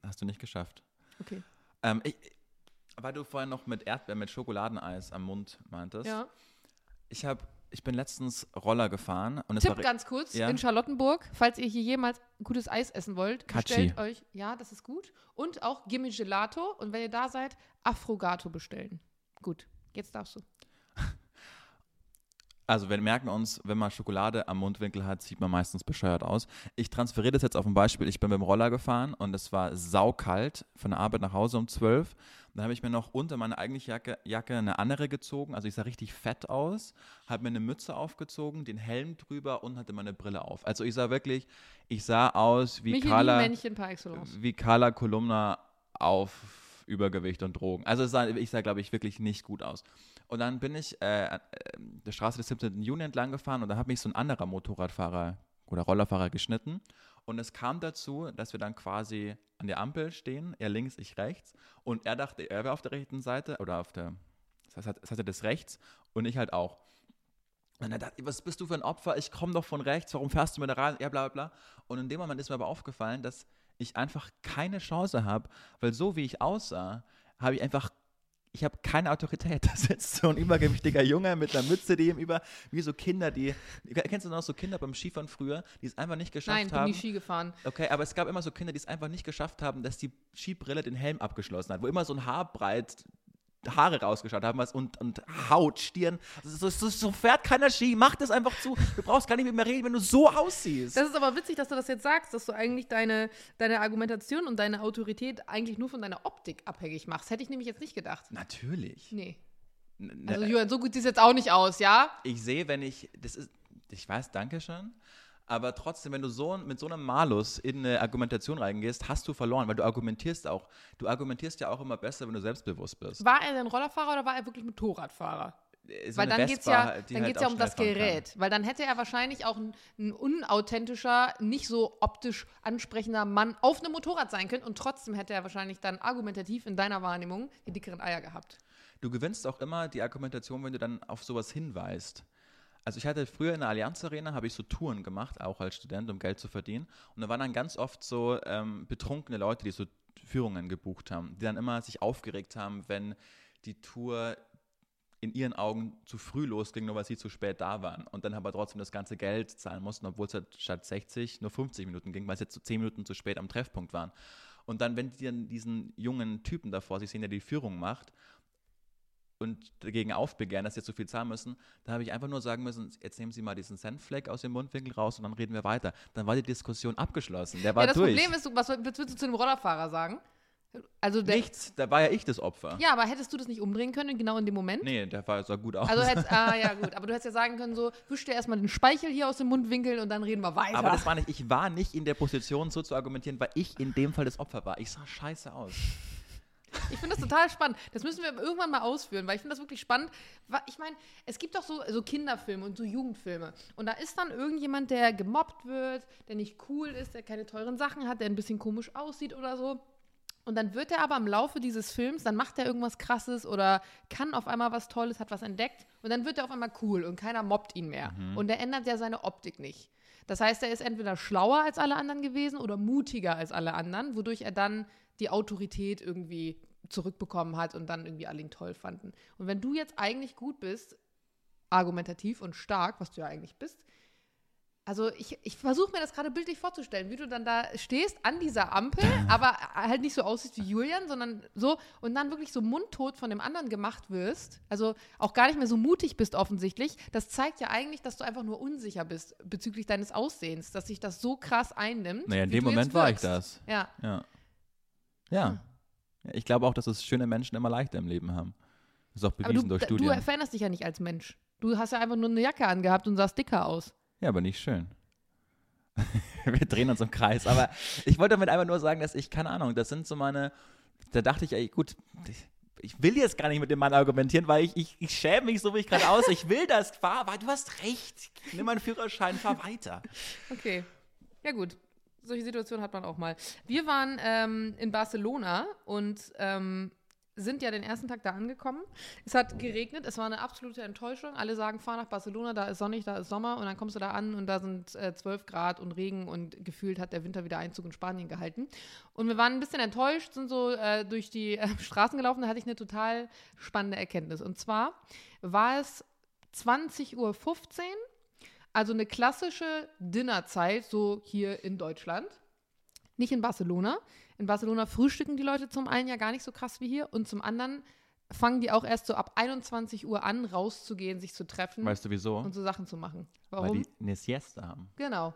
Hast du nicht geschafft. Okay. Ähm, ich, weil du vorhin noch mit Erdbeer, mit Schokoladeneis am Mund meintest. Ja. Ich, hab, ich bin letztens Roller gefahren und es Tipp ganz kurz, Ja. in Charlottenburg, falls ihr hier jemals gutes Eis essen wollt, Katschi. bestellt euch, ja, das ist gut. Und auch Gimme Gelato. Und wenn ihr da seid, Afrogato bestellen. Gut, jetzt darfst du. Also wir merken uns, wenn man Schokolade am Mundwinkel hat, sieht man meistens bescheuert aus. Ich transferiere das jetzt auf ein Beispiel. Ich bin mit dem Roller gefahren und es war saukalt von der Arbeit nach Hause um 12. Da habe ich mir noch unter meine eigentliche Jacke, Jacke eine andere gezogen. Also ich sah richtig fett aus, habe mir eine Mütze aufgezogen, den Helm drüber und hatte meine Brille auf. Also ich sah wirklich, ich sah aus wie Carla, Michelin-Männchen par excellence. wie Carla Kolumna auf Übergewicht und Drogen. Also sah, ich sah, glaube ich, wirklich nicht gut aus. Und dann bin ich äh, äh, der Straße des 17. Juni entlang gefahren und da hat mich so ein anderer Motorradfahrer oder Rollerfahrer geschnitten. Und es kam dazu, dass wir dann quasi an der Ampel stehen, er links, ich rechts. Und er dachte, er wäre auf der rechten Seite oder auf der, das heißt, das heißt des rechts und ich halt auch. Und er dachte, was bist du für ein Opfer? Ich komme doch von rechts, warum fährst du mir da rein? Ja, bla bla bla. Und in dem Moment ist mir aber aufgefallen, dass ich einfach keine Chance habe, weil so wie ich aussah, habe ich einfach, ich habe keine Autorität. <laughs> Da sitzt so ein übergewichtiger Junge mit einer Mütze, die ihm über, wie so Kinder, die, kennst du noch so Kinder beim Skifahren früher, die es einfach nicht geschafft Nein, bin haben? nie Ski gefahren. Okay, aber es gab immer so Kinder, die es einfach nicht geschafft haben, dass die Skibrille den Helm abgeschlossen hat, wo immer so ein Haarbreit Haare rausgeschaut haben was und, und Haut, Stirn. So, so, so fährt keiner Ski, mach das einfach zu. Du brauchst gar nicht mit mir reden, wenn du so aussiehst. Das ist aber witzig, dass du das jetzt sagst, dass du eigentlich deine, deine Argumentation und deine Autorität eigentlich nur von deiner Optik abhängig machst. Hätte ich nämlich jetzt nicht gedacht. Natürlich. Nee. N- Also ne, Julian, so gut sieht es jetzt auch nicht aus, ja? ich sehe, wenn ich, das ist, ich weiß, danke schon, aber trotzdem, wenn du so mit so einem Malus in eine Argumentation reingehst, hast du verloren, weil du argumentierst auch, du argumentierst ja auch immer besser, wenn du selbstbewusst bist. War er denn Rollerfahrer oder war er wirklich Motorradfahrer? So Weil dann geht es ja, die dann halt geht's ja um das. Gerät. Weil dann hätte er wahrscheinlich auch ein, ein unauthentischer, nicht so optisch ansprechender Mann auf einem Motorrad sein können und trotzdem hätte er wahrscheinlich dann argumentativ in deiner Wahrnehmung die dickeren Eier gehabt. du gewinnst auch immer die Argumentation, wenn du dann auf sowas hinweist. Also ich hatte früher in der Allianz Arena, habe ich so Touren gemacht, auch als Student, um Geld zu verdienen. Und da waren dann ganz oft so ähm, betrunkene Leute, die so Führungen gebucht haben, die dann immer sich aufgeregt haben, wenn die Tour in ihren Augen zu früh losging, nur weil sie zu spät da waren. Und dann aber trotzdem das ganze Geld zahlen mussten, obwohl es halt statt 60 nur 50 Minuten ging, weil sie jetzt so 10 Minuten zu spät am Treffpunkt waren. Und dann, wenn die dann diesen jungen Typen davor sich sehen, der die Führung macht, und dagegen aufbegehren, dass sie jetzt so viel zahlen müssen, da habe ich einfach nur sagen müssen, jetzt nehmen Sie mal diesen Senffleck aus dem Mundwinkel raus und dann reden wir weiter. Dann war die Diskussion abgeschlossen. Der war ja, das durch. Problem ist, was würdest du zu dem Rollerfahrer sagen? Also der, Nichts, da war ja ich das Opfer. Ja, aber hättest du das nicht umdrehen können, genau in dem Moment? Nee, der war, sah gut aus. Also hättest, <laughs> ah ja gut, aber du hättest ja sagen können, so, wisch dir erstmal den Speichel hier aus dem Mundwinkel und dann reden wir weiter. aber das war nicht, ich war nicht in der Position, so zu argumentieren, weil ich in dem Fall das Opfer war. Ich sah scheiße aus. Ich finde das total spannend. Das müssen wir irgendwann mal ausführen, weil ich finde das wirklich spannend. Ich meine, es gibt doch so, so Kinderfilme und so Jugendfilme. Und da ist dann irgendjemand, der gemobbt wird, der nicht cool ist, der keine teuren Sachen hat, der ein bisschen komisch aussieht oder so. Und dann wird er aber im Laufe dieses Films, dann macht er irgendwas Krasses oder kann auf einmal was Tolles, hat was entdeckt und dann wird er auf einmal cool und keiner mobbt ihn mehr. Mhm. Und er ändert ja seine Optik nicht. Das heißt, er ist entweder schlauer als alle anderen gewesen oder mutiger als alle anderen, wodurch er dann die Autorität irgendwie zurückbekommen hat und dann irgendwie alle ihn toll fanden. Und wenn du jetzt eigentlich gut bist, argumentativ und stark, was du ja eigentlich bist, also ich, ich versuche mir das gerade bildlich vorzustellen, wie du dann da stehst an dieser Ampel, <laughs> aber halt nicht so aussiehst wie Julian, sondern so und dann wirklich so mundtot von dem anderen gemacht wirst. Also auch gar nicht mehr so mutig bist offensichtlich. Das zeigt ja eigentlich, dass du einfach nur unsicher bist bezüglich deines Aussehens, dass sich das so krass einnimmt. Naja, in dem Moment war ich das. Ja. Ja. Ja. Hm. Ich glaube auch, dass es schöne Menschen immer leichter im Leben haben. Das ist auch bewiesen du, durch Studien. Du veränderst dich ja nicht als Mensch. Du hast ja einfach nur eine Jacke angehabt und sahst dicker aus. Ja, aber nicht schön. <laughs> Wir drehen uns im Kreis. Aber ich wollte damit einfach nur sagen, dass ich, keine Ahnung, das sind so meine. Da dachte ich, ey, gut, ich will jetzt gar nicht mit dem Mann argumentieren, weil ich, ich, ich schäme mich so, wie ich gerade aus. Ich will das, fahr, weil du hast recht. Nimm meinen Führerschein, fahr weiter. Okay. Ja, gut solche Situationen hat man auch mal. Wir waren ähm, in Barcelona und ähm, sind ja den ersten Tag da angekommen. Es hat geregnet, es war eine absolute Enttäuschung. Alle sagen, fahr nach Barcelona, da ist sonnig, da ist Sommer und dann kommst du da an und da sind äh, 12 Grad und Regen und gefühlt hat der Winter wieder Einzug in Spanien gehalten. Und wir waren ein bisschen enttäuscht, sind so äh, durch die äh, <laughs> Straßen gelaufen, da hatte ich eine total spannende Erkenntnis. Und zwar war es 20.15 Uhr also eine klassische Dinnerzeit, so hier in Deutschland. Nicht in Barcelona. In Barcelona frühstücken die Leute zum einen ja gar nicht so krass wie hier und zum anderen fangen die auch erst so ab 21 Uhr an, rauszugehen, sich zu treffen. Weißt du wieso? Und so Sachen zu machen. Warum? Weil die eine Siesta haben. Genau.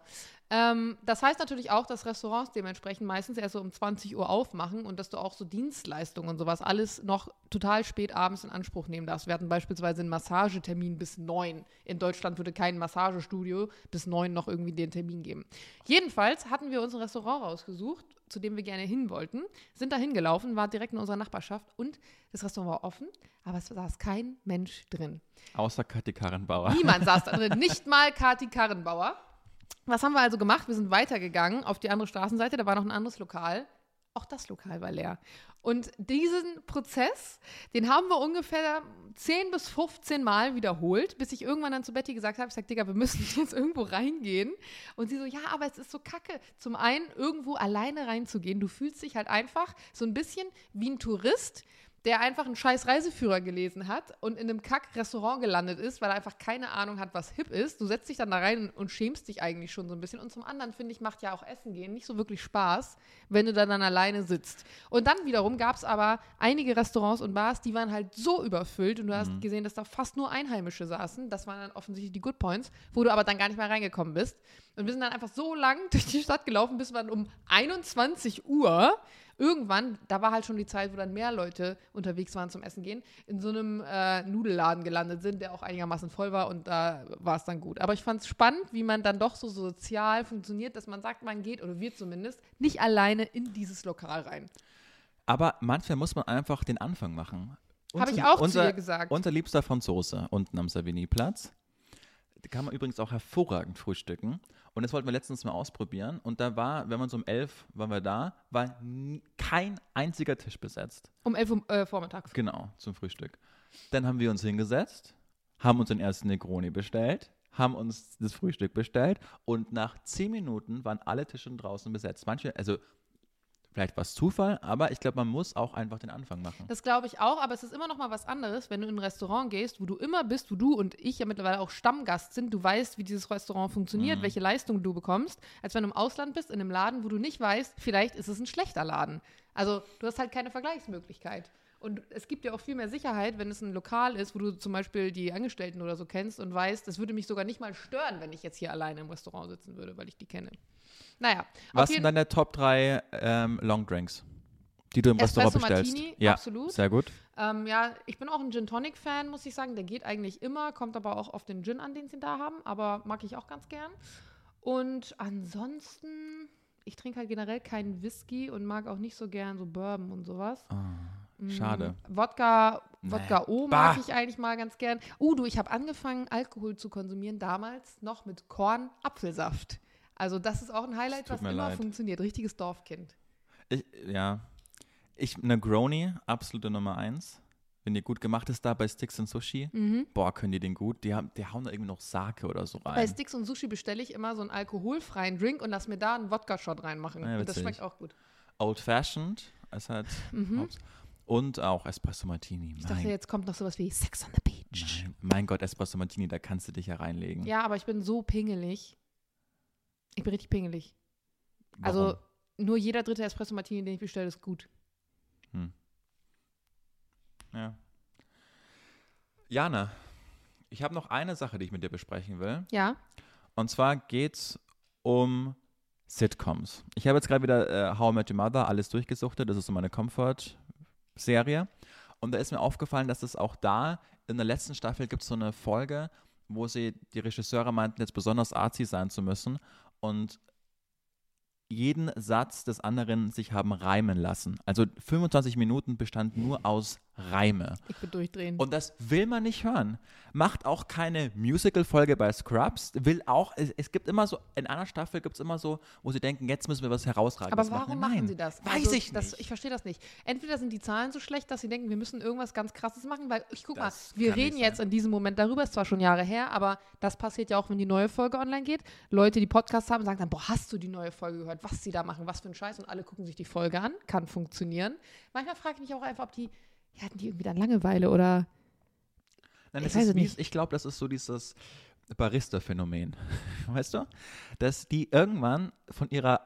Ähm, das heißt natürlich auch, dass Restaurants dementsprechend meistens erst so um 20 Uhr aufmachen und dass du auch so Dienstleistungen und sowas alles noch total spät abends in Anspruch nehmen darfst. Wir hatten beispielsweise einen Massagetermin bis 9. In Deutschland würde kein Massagestudio bis 9 noch irgendwie den Termin geben. Jedenfalls hatten wir uns ein Restaurant rausgesucht zu dem wir gerne hin wollten, sind da hingelaufen, war direkt in unserer Nachbarschaft und das Restaurant war offen, aber es saß kein Mensch drin. Außer Kathi Karrenbauer. Niemand saß da drin, <laughs> nicht mal Kathi Karrenbauer. Was haben wir also gemacht? Wir sind weitergegangen auf die andere Straßenseite, da war noch ein anderes Lokal. Auch das Lokal war leer. Und diesen Prozess, den haben wir ungefähr 10 bis 15 Mal wiederholt, bis ich irgendwann dann zu Betty gesagt habe, ich sage, Digga, wir müssen <laughs> jetzt irgendwo reingehen. Und sie so, ja, aber es ist so kacke. Zum einen, irgendwo alleine reinzugehen. Du fühlst dich halt einfach so ein bisschen wie ein Tourist, der einfach einen scheiß Reiseführer gelesen hat und in einem Kack-Restaurant gelandet ist, weil er einfach keine Ahnung hat, was hip ist. Du setzt dich dann da rein und schämst dich eigentlich schon so ein bisschen. Und zum anderen, finde ich, macht ja auch Essen gehen nicht so wirklich Spaß, wenn du da dann alleine sitzt. Und dann wiederum gab es aber einige Restaurants und Bars, die waren halt so überfüllt und du hast mhm. gesehen, dass da fast nur Einheimische saßen. Das waren dann offensichtlich die Good Points, wo du aber dann gar nicht mehr reingekommen bist. Und wir sind dann einfach so lang <laughs> durch die Stadt gelaufen, bis wir dann um 21 Uhr irgendwann, da war halt schon die Zeit, wo dann mehr Leute unterwegs waren zum Essen gehen, in so einem äh, Nudelladen gelandet sind, der auch einigermaßen voll war und da war es dann gut. Aber ich fand es spannend, wie man dann doch so sozial funktioniert, dass man sagt, man geht, oder wir zumindest, nicht alleine in dieses Lokal rein. Aber manchmal muss man einfach den Anfang machen. Habe ich auch unser, zu dir gesagt. Unser liebster Franzose unten am Savigny-Platz kann man übrigens auch hervorragend frühstücken. Und das wollten wir letztens mal ausprobieren. Und da war, wenn man so um elf waren wir da, war kein einziger Tisch besetzt. Um 11 Uhr äh, vormittags. Genau, zum Frühstück. Dann haben wir uns hingesetzt, haben uns den ersten Negroni bestellt, haben uns das Frühstück bestellt und nach zehn Minuten waren alle Tische draußen besetzt. Manche, also vielleicht war es Zufall, aber ich glaube, man muss auch einfach den Anfang machen. Das glaube ich auch, aber es ist immer noch mal was anderes, wenn du in ein Restaurant gehst, wo du immer bist, wo du und ich ja mittlerweile auch Stammgast sind, du weißt, wie dieses Restaurant funktioniert, Mhm. welche Leistung du bekommst, als wenn du im Ausland bist, in einem Laden, wo du nicht weißt, vielleicht ist es ein schlechter Laden. Also du hast halt keine Vergleichsmöglichkeit. Und es gibt dir auch viel mehr Sicherheit, wenn es ein Lokal ist, wo du zum Beispiel die Angestellten oder so kennst und weißt, das würde mich sogar nicht mal stören, wenn ich jetzt hier alleine im Restaurant sitzen würde, weil ich die kenne. Naja, Was sind deine Top 3 ähm, Long Drinks, die du im Restaurant Espresso bestellst? Martini, ja, absolut. sehr gut. Ähm, ja, ich bin auch ein Gin Tonic Fan, muss ich sagen. Der geht eigentlich immer, kommt aber auch auf den Gin an, den sie da haben. Aber mag ich auch ganz gern. Und ansonsten, ich trinke halt generell keinen Whisky und mag auch nicht so gern so Bourbon und sowas. Ah, schade. Mm, Wodka, Wodka. O mag Bah. ich eigentlich mal ganz gern. Uh, du, ich habe angefangen, Alkohol zu konsumieren, damals noch mit Korn-Apfelsaft. Also das ist auch ein Highlight, was immer leid. funktioniert. Richtiges Dorfkind. Ich, ja. Ich, Negroni, absolute Nummer 1. Wenn die gut gemacht ist da bei Sticks und Sushi, Mhm. boah, können die den gut. Die, haben, die hauen da irgendwie noch Sake oder so rein. Bei Sticks und Sushi bestelle ich immer so einen alkoholfreien Drink und lass mir da einen Wodka-Shot reinmachen. Ja, und das schmeckt auch gut. Old Fashioned ist halt Mhm. Und auch Espresso Martini. Ich dachte, Mein, jetzt kommt noch sowas wie Sex on the Beach. mein, mein Gott, Espresso Martini, da kannst du dich ja reinlegen. Ja, aber ich bin so pingelig. Ich bin richtig pingelig. Warum? Also nur jeder dritte Espresso Martini, den ich bestelle, ist gut. Ja. Jana, ich habe noch eine Sache, die ich mit dir besprechen will. Ja, Und zwar geht es um Sitcoms. Ich habe jetzt gerade wieder äh, How I Met Your Mother alles durchgesuchtet. Das ist so meine Comfort-Serie. Und da ist mir aufgefallen, dass es auch da in der letzten Staffel gibt so eine Folge, wo sie, die Regisseure meinten, jetzt besonders arzi sein zu müssen und jeden Satz des anderen sich haben reimen lassen. Also 25 Minuten bestand nur aus Reime. ich bin durchdrehen. Und das will man nicht hören. Macht auch keine Musical-Folge bei Scrubs. Will auch, es, es gibt immer so, in einer Staffel gibt es immer so, wo sie denken, jetzt müssen wir was Herausragendes aber warum machen. machen sie das? Weiß Also, ich das, nicht. Ich verstehe das nicht. Entweder sind die Zahlen so schlecht, dass sie denken, wir müssen irgendwas ganz Krasses machen, weil ich guck Das mal, wir reden sein. jetzt in diesem Moment darüber, ist zwar schon Jahre her, aber das passiert ja auch, wenn die neue Folge online geht. Leute, die Podcasts haben, sagen dann, boah, hast du die neue Folge gehört, was sie da machen, was für ein Scheiß und alle gucken sich die Folge an, kann funktionieren. Manchmal frage ich mich auch einfach, ob die, ja, hatten die irgendwie dann Langeweile oder Nein, Ich ich glaube, das ist so dieses Barista-Phänomen. <laughs> Weißt du? Dass die irgendwann von ihrer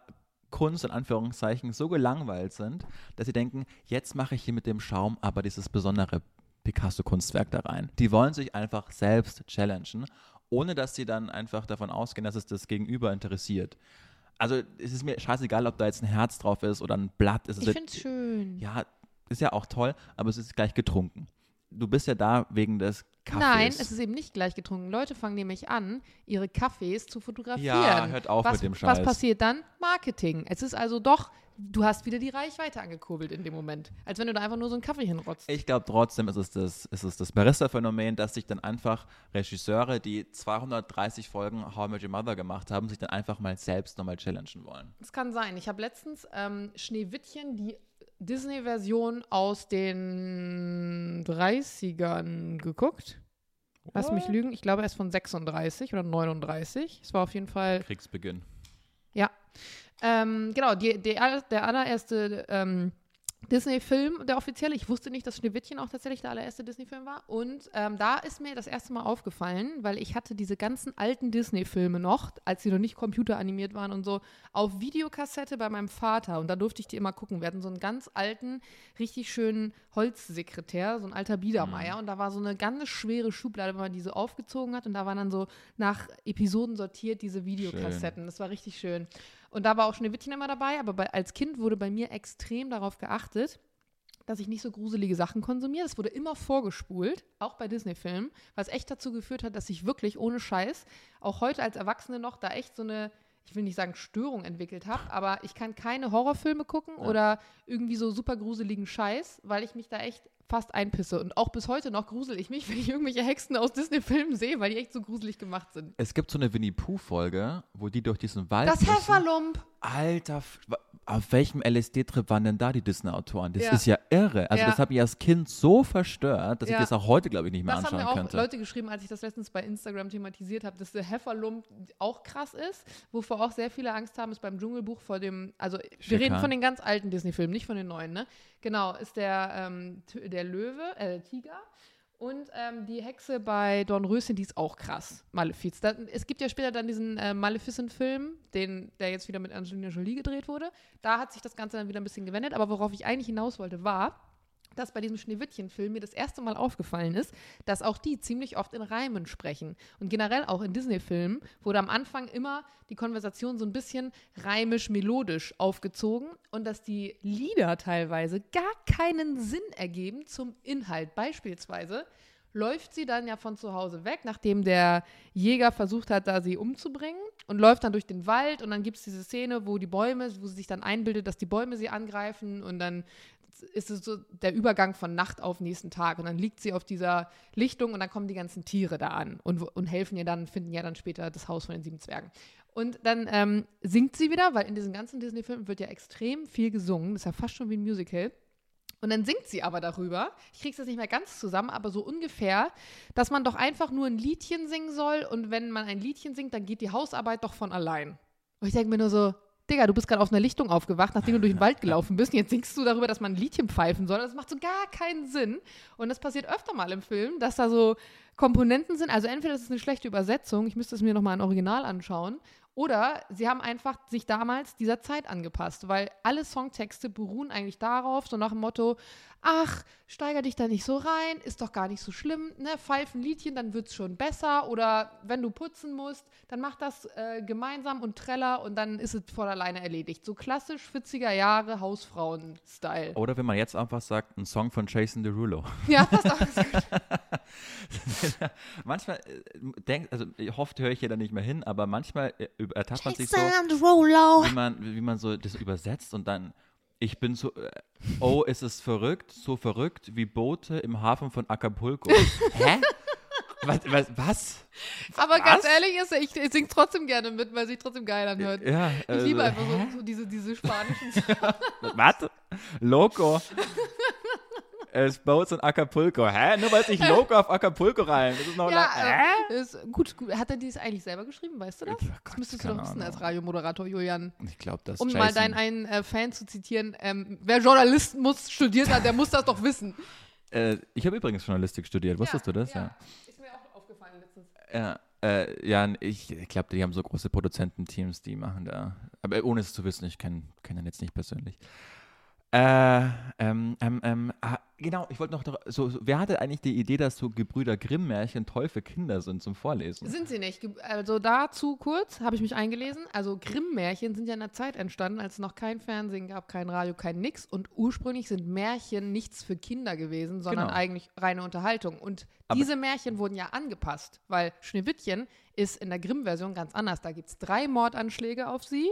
Kunst in Anführungszeichen so gelangweilt sind, dass sie denken, jetzt mache ich hier mit dem Schaum aber dieses besondere Picasso-Kunstwerk da rein. Die wollen sich einfach selbst challengen, ohne dass sie dann einfach davon ausgehen, dass es das Gegenüber interessiert. Also es ist mir scheißegal, ob da jetzt ein Herz drauf ist oder ein Blatt. Es ist ich halt- finde es schön. ja, ist ja auch toll, aber es ist gleich getrunken. Du bist ja da wegen des Kaffees. Nein, es ist eben nicht gleich getrunken. Leute fangen nämlich an, ihre Kaffees zu fotografieren. Ja, hört auf was, mit dem Was Scheiß. passiert dann? Marketing. Es ist also doch, du hast wieder die Reichweite angekurbelt in dem Moment. Als wenn du da einfach nur so einen Kaffee hinrotzt. Ich glaube trotzdem ist es das, ist es das Barista-Phänomen, dass sich dann einfach Regisseure, die 230 Folgen How I Met Your Mother gemacht haben, sich dann einfach mal selbst nochmal challengen wollen. Das kann sein. Ich habe letztens ähm, Schneewittchen, die Disney-Version aus den 30ern geguckt. Lass mich lügen. Ich glaube, er ist von 36 oder 39. Es war auf jeden Fall Kriegsbeginn. Ja. Ähm, genau, die, die, der allererste ähm, Disney-Film, der offizielle. Ich wusste nicht, dass Schneewittchen auch tatsächlich der allererste Disney-Film war. Und ähm, da ist mir das erste Mal aufgefallen, weil ich hatte diese ganzen alten Disney-Filme noch, als sie noch nicht computeranimiert waren und so, auf Videokassette bei meinem Vater. Und da durfte ich die immer gucken. Wir hatten so einen ganz alten, richtig schönen Holzsekretär, so ein alter Biedermeier. Und da war so eine ganz schwere Schublade, wenn man diese aufgezogen hat. Und da waren dann so nach Episoden sortiert diese Videokassetten. Das war richtig schön. Und da war auch Schneewittchen immer dabei, aber bei, als Kind wurde bei mir extrem darauf geachtet, dass ich nicht so gruselige Sachen konsumiere. Es wurde immer vorgespult, auch bei Disney-Filmen, was echt dazu geführt hat, dass ich wirklich ohne Scheiß, auch heute als Erwachsene noch, da echt so eine, ich will nicht sagen Störung entwickelt habe, aber ich kann keine Horrorfilme gucken oder irgendwie so super gruseligen Scheiß, weil ich mich da echt fast einpisse. Und auch bis heute noch grusel ich mich, <laughs> wenn ich irgendwelche Hexen aus Disney-Filmen sehe, weil die echt so gruselig gemacht sind. Es gibt so eine Winnie Pooh-Folge, wo die durch diesen Wald. Das müssen. Hefferlump! Alter, auf welchem LSD-Trip waren denn da die Disney-Autoren? Das Ja. ist ja irre. Also, Ja. das hat mich als Kind so verstört, dass Ja. ich das auch heute, glaube ich, nicht mehr Das haben anschauen mir auch könnte. Leute geschrieben, als ich das letztens bei Instagram thematisiert habe, dass der Hefferlump auch krass ist. Wovor auch sehr viele Angst haben, ist beim Dschungelbuch vor dem, also wir Shere reden von den ganz alten Disney-Filmen, nicht von den neuen, ne? Genau, ist der, ähm, der Löwe, äh, Tiger. Und ähm, die Hexe bei Dornröschen, die ist auch krass. Malefiz. Da, es gibt ja später dann diesen äh, Maleficent-Film, der jetzt wieder mit Angelina Jolie gedreht wurde. Da hat sich das Ganze dann wieder ein bisschen gewendet. Aber worauf ich eigentlich hinaus wollte, war, dass bei diesem Schneewittchen-Film mir das erste Mal aufgefallen ist, dass auch die ziemlich oft in Reimen sprechen. Und generell auch in Disney-Filmen wurde am Anfang immer die Konversation so ein bisschen reimisch-melodisch aufgezogen und dass die Lieder teilweise gar keinen Sinn ergeben zum Inhalt. Beispielsweise läuft sie dann ja von zu Hause weg, nachdem der Jäger versucht hat, da sie umzubringen und läuft dann durch den Wald und dann gibt es diese Szene, wo die Bäume, wo sie sich dann einbildet, dass die Bäume sie angreifen und dann ist es so der Übergang von Nacht auf nächsten Tag und dann liegt sie auf dieser Lichtung und dann kommen die ganzen Tiere da an und, und helfen ihr dann, finden ja dann später das Haus von den sieben Zwergen. Und dann ähm, singt sie wieder, weil in diesen ganzen Disney-Filmen wird ja extrem viel gesungen, das ist ja fast schon wie ein Musical. Und dann singt sie aber darüber, ich krieg's jetzt nicht mehr ganz zusammen, aber so ungefähr, dass man doch einfach nur ein Liedchen singen soll und wenn man ein Liedchen singt, dann geht die Hausarbeit doch von allein. Und ich denke mir nur so, Digga, du bist gerade auf einer Lichtung aufgewacht, nachdem du durch den Wald <laughs> gelaufen bist. Und jetzt singst du darüber, dass man ein Liedchen pfeifen soll. Das macht so gar keinen Sinn. Und das passiert öfter mal im Film, dass da so Komponenten sind. Also entweder das ist eine schlechte Übersetzung, ich müsste es mir nochmal im Original anschauen. Oder sie haben einfach sich damals dieser Zeit angepasst, weil alle Songtexte beruhen eigentlich darauf, so nach dem Motto, ach, steiger dich da nicht so rein, ist doch gar nicht so schlimm, ne, pfeif ein Liedchen, dann wird's schon besser. Oder wenn du putzen musst, dann mach das äh, gemeinsam und treller und dann ist es von alleine erledigt. So klassisch 40er Jahre Hausfrauen-Style. Oder wenn man jetzt einfach sagt, ein Song von Jason Derulo. <laughs> Ja, passt auch. <laughs> manchmal äh, denkt, also oft höre ich hier da nicht mehr hin, aber manchmal äh, ertappt man sich so, wie man, wie man so das übersetzt und dann, ich bin so, äh, oh, ist es verrückt, so verrückt wie Boote im Hafen von Acapulco. <laughs> Hä? Was? was, was? Aber ganz Was? ehrlich ist, ich, ich sing trotzdem gerne mit, weil sich trotzdem geil anhört. Ja, Ich liebe also, einfach so, so diese, diese spanischen <laughs> Was? Loco. <laughs> Es Boats in Acapulco. Hä? Nur weil es nicht <laughs> Loco auf Acapulco rein. Das ist noch Ja, äh, ist gut, gut. Hat er dies eigentlich selber geschrieben, weißt du das? Ja, das Gott, müsstest du doch wissen als. Radiomoderator, Julian. Ich glaube, das Um Jason, mal deinen einen äh, Fan zu zitieren, ähm, wer Journalismus studiert hat, der muss das doch wissen. <laughs> äh, Ich habe übrigens Journalistik studiert. Wusstest du das? Ja. Ist mir auch aufgefallen letztens. Ja, äh, ja ich, ich glaube, die haben so große Produzententeams, die machen da. Aber ohne es zu wissen, ich kenne kenn ihn jetzt nicht persönlich. Äh, ähm, ähm, ähm, genau, ich wollte noch, so, so, wer hatte eigentlich die Idee, dass so Gebrüder Grimm-Märchen toll für Kinder sind zum Vorlesen? Sind sie nicht. Also dazu kurz habe ich mich eingelesen. Also Grimm-Märchen sind ja in einer Zeit entstanden, als es noch kein Fernsehen gab, kein Radio, kein Nix. Und ursprünglich sind Märchen nichts für Kinder gewesen, sondern Genau. eigentlich reine Unterhaltung. Und Aber- diese Märchen wurden ja angepasst, weil Schneewittchen ist in der Grimm-Version ganz anders. Da gibt es drei Mordanschläge auf sie.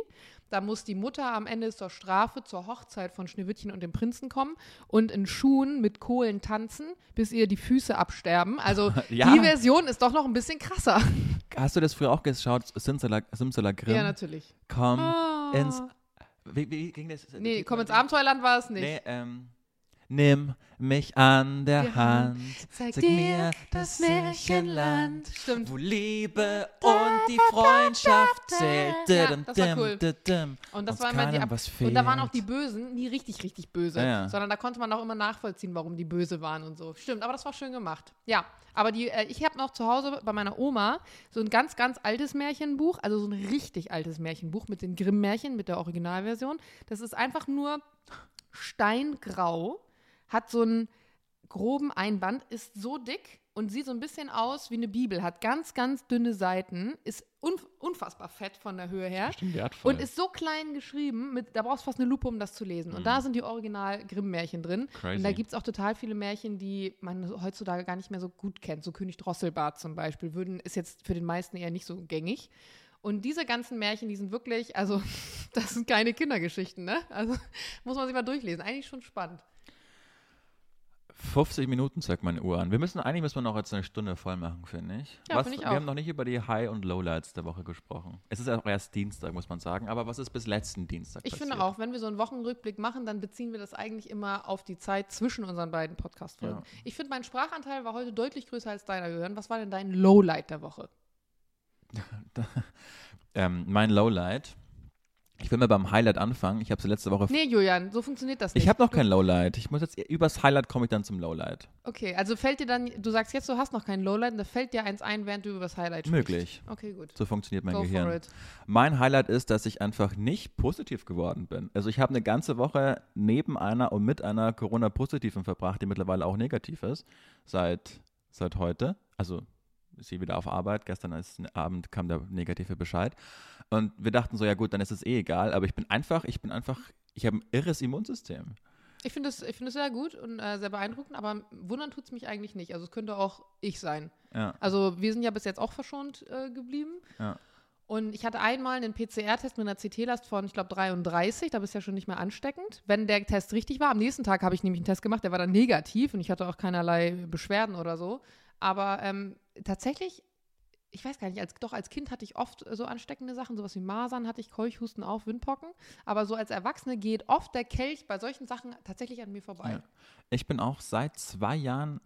Da muss die Mutter am Ende zur Strafe zur Hochzeit von Schneewittchen und dem Prinzen kommen und in Schuhen mit Kohlen tanzen, bis ihr die Füße absterben. Also <laughs> Ja. die Version ist doch noch ein bisschen krasser. <laughs> Hast du das früher auch geschaut, Simsala, Simsala Grimm? Ja, natürlich. Komm Ah. ins. Wie, wie ging das? Nee, komm ins Abenteuerland war es nicht. Nee, ähm. Nimm mich an der Die Hand, zeig zeig mir das Märchenland. Stimmt. wo Liebe und die Freundschaft zählt. Ja, das war cool. Und das Uns war immer die keinem Ab Und da waren auch die. Bösen nie richtig, richtig böse. Ja. Sondern da konnte man auch immer nachvollziehen, warum die böse waren und so. Stimmt, aber das war schön gemacht. Ja, aber die, äh, ich habe noch zu Hause bei meiner Oma so ein ganz, ganz altes Märchenbuch, also so ein richtig altes Märchenbuch mit den Grimm-Märchen, mit der Originalversion. Das ist einfach nur steingrau, hat so einen groben Einband, ist so dick und sieht so ein bisschen aus wie eine Bibel, hat ganz, ganz dünne Seiten, ist unf unfassbar fett von der Höhe her. Und ist so klein geschrieben, mit, da brauchst du fast eine Lupe, um das zu lesen. Und da sind die Original-Grimm-Märchen drin. Mhm. Crazy. Und da gibt es auch total viele Märchen, die man heutzutage gar nicht mehr so gut kennt. So König Drosselbart zum Beispiel, würden, ist jetzt für den meisten eher nicht so gängig. Und diese ganzen Märchen, die sind wirklich, also, <laughs> das sind keine Kindergeschichten, ne? Also, muss man sich mal durchlesen. Eigentlich schon spannend. 50 Minuten zeigt meine Uhr an. Wir müssen, eigentlich müssen wir noch jetzt eine Stunde voll machen, finde ich. Ja, was, finde ich wir auch. haben noch nicht über die High- und Lowlights der Woche gesprochen. Es ist auch erst Dienstag, muss man sagen. Aber was ist bis letzten Dienstag Ich passiert? finde auch, wenn wir so einen Wochenrückblick machen, dann beziehen wir das eigentlich immer auf die Zeit zwischen unseren beiden Podcast-Folgen. Ja. Ich finde, mein Sprachanteil war heute deutlich größer als deiner, Jörn. Was war denn dein Lowlight der Woche? <laughs> Ähm, mein Lowlight. Ich will mal beim Highlight anfangen. Ich habe es letzte Woche. Nee, Julian, so funktioniert das nicht. ich habe noch kein Lowlight. Ich muss jetzt übers Highlight komme ich dann zum Lowlight. Okay, also fällt dir dann, du sagst jetzt, du hast noch kein Lowlight, und da fällt dir eins ein, während du über das Highlight sprichst. Möglich. Okay, gut. So funktioniert mein Go Gehirn. Mein Highlight ist, dass ich einfach nicht positiv geworden bin. Also ich habe eine ganze Woche neben einer und mit einer Corona-Positiven verbracht, die mittlerweile auch negativ ist, seit, seit heute. Also ist sie wieder auf Arbeit. Gestern ist, Abend kam der negative Bescheid. Und wir dachten so, ja gut, dann ist es eh egal. Aber ich bin einfach, ich bin einfach, ich habe ein irres Immunsystem. Ich finde es find es sehr gut und äh, sehr beeindruckend, aber wundern tut es mich eigentlich nicht. Also es könnte auch ich sein. Ja, Also wir sind ja bis jetzt auch verschont äh, geblieben. ja. Und ich hatte einmal einen PCR-Test mit einer CT-Last von, ich glaube, 33. Da bist du ja schon nicht mehr ansteckend. Wenn der Test richtig war, am nächsten Tag habe ich nämlich einen Test gemacht, der war dann negativ und ich hatte auch keinerlei Beschwerden oder so. Aber ähm, tatsächlich, ich weiß gar nicht, als, doch als Kind hatte ich oft äh, so ansteckende Sachen, sowas wie Masern hatte ich, Keuchhusten auf, Windpocken. Aber so als Erwachsene geht oft der Kelch bei solchen Sachen tatsächlich an mir vorbei. Ja. Ich bin auch seit zwei Jahren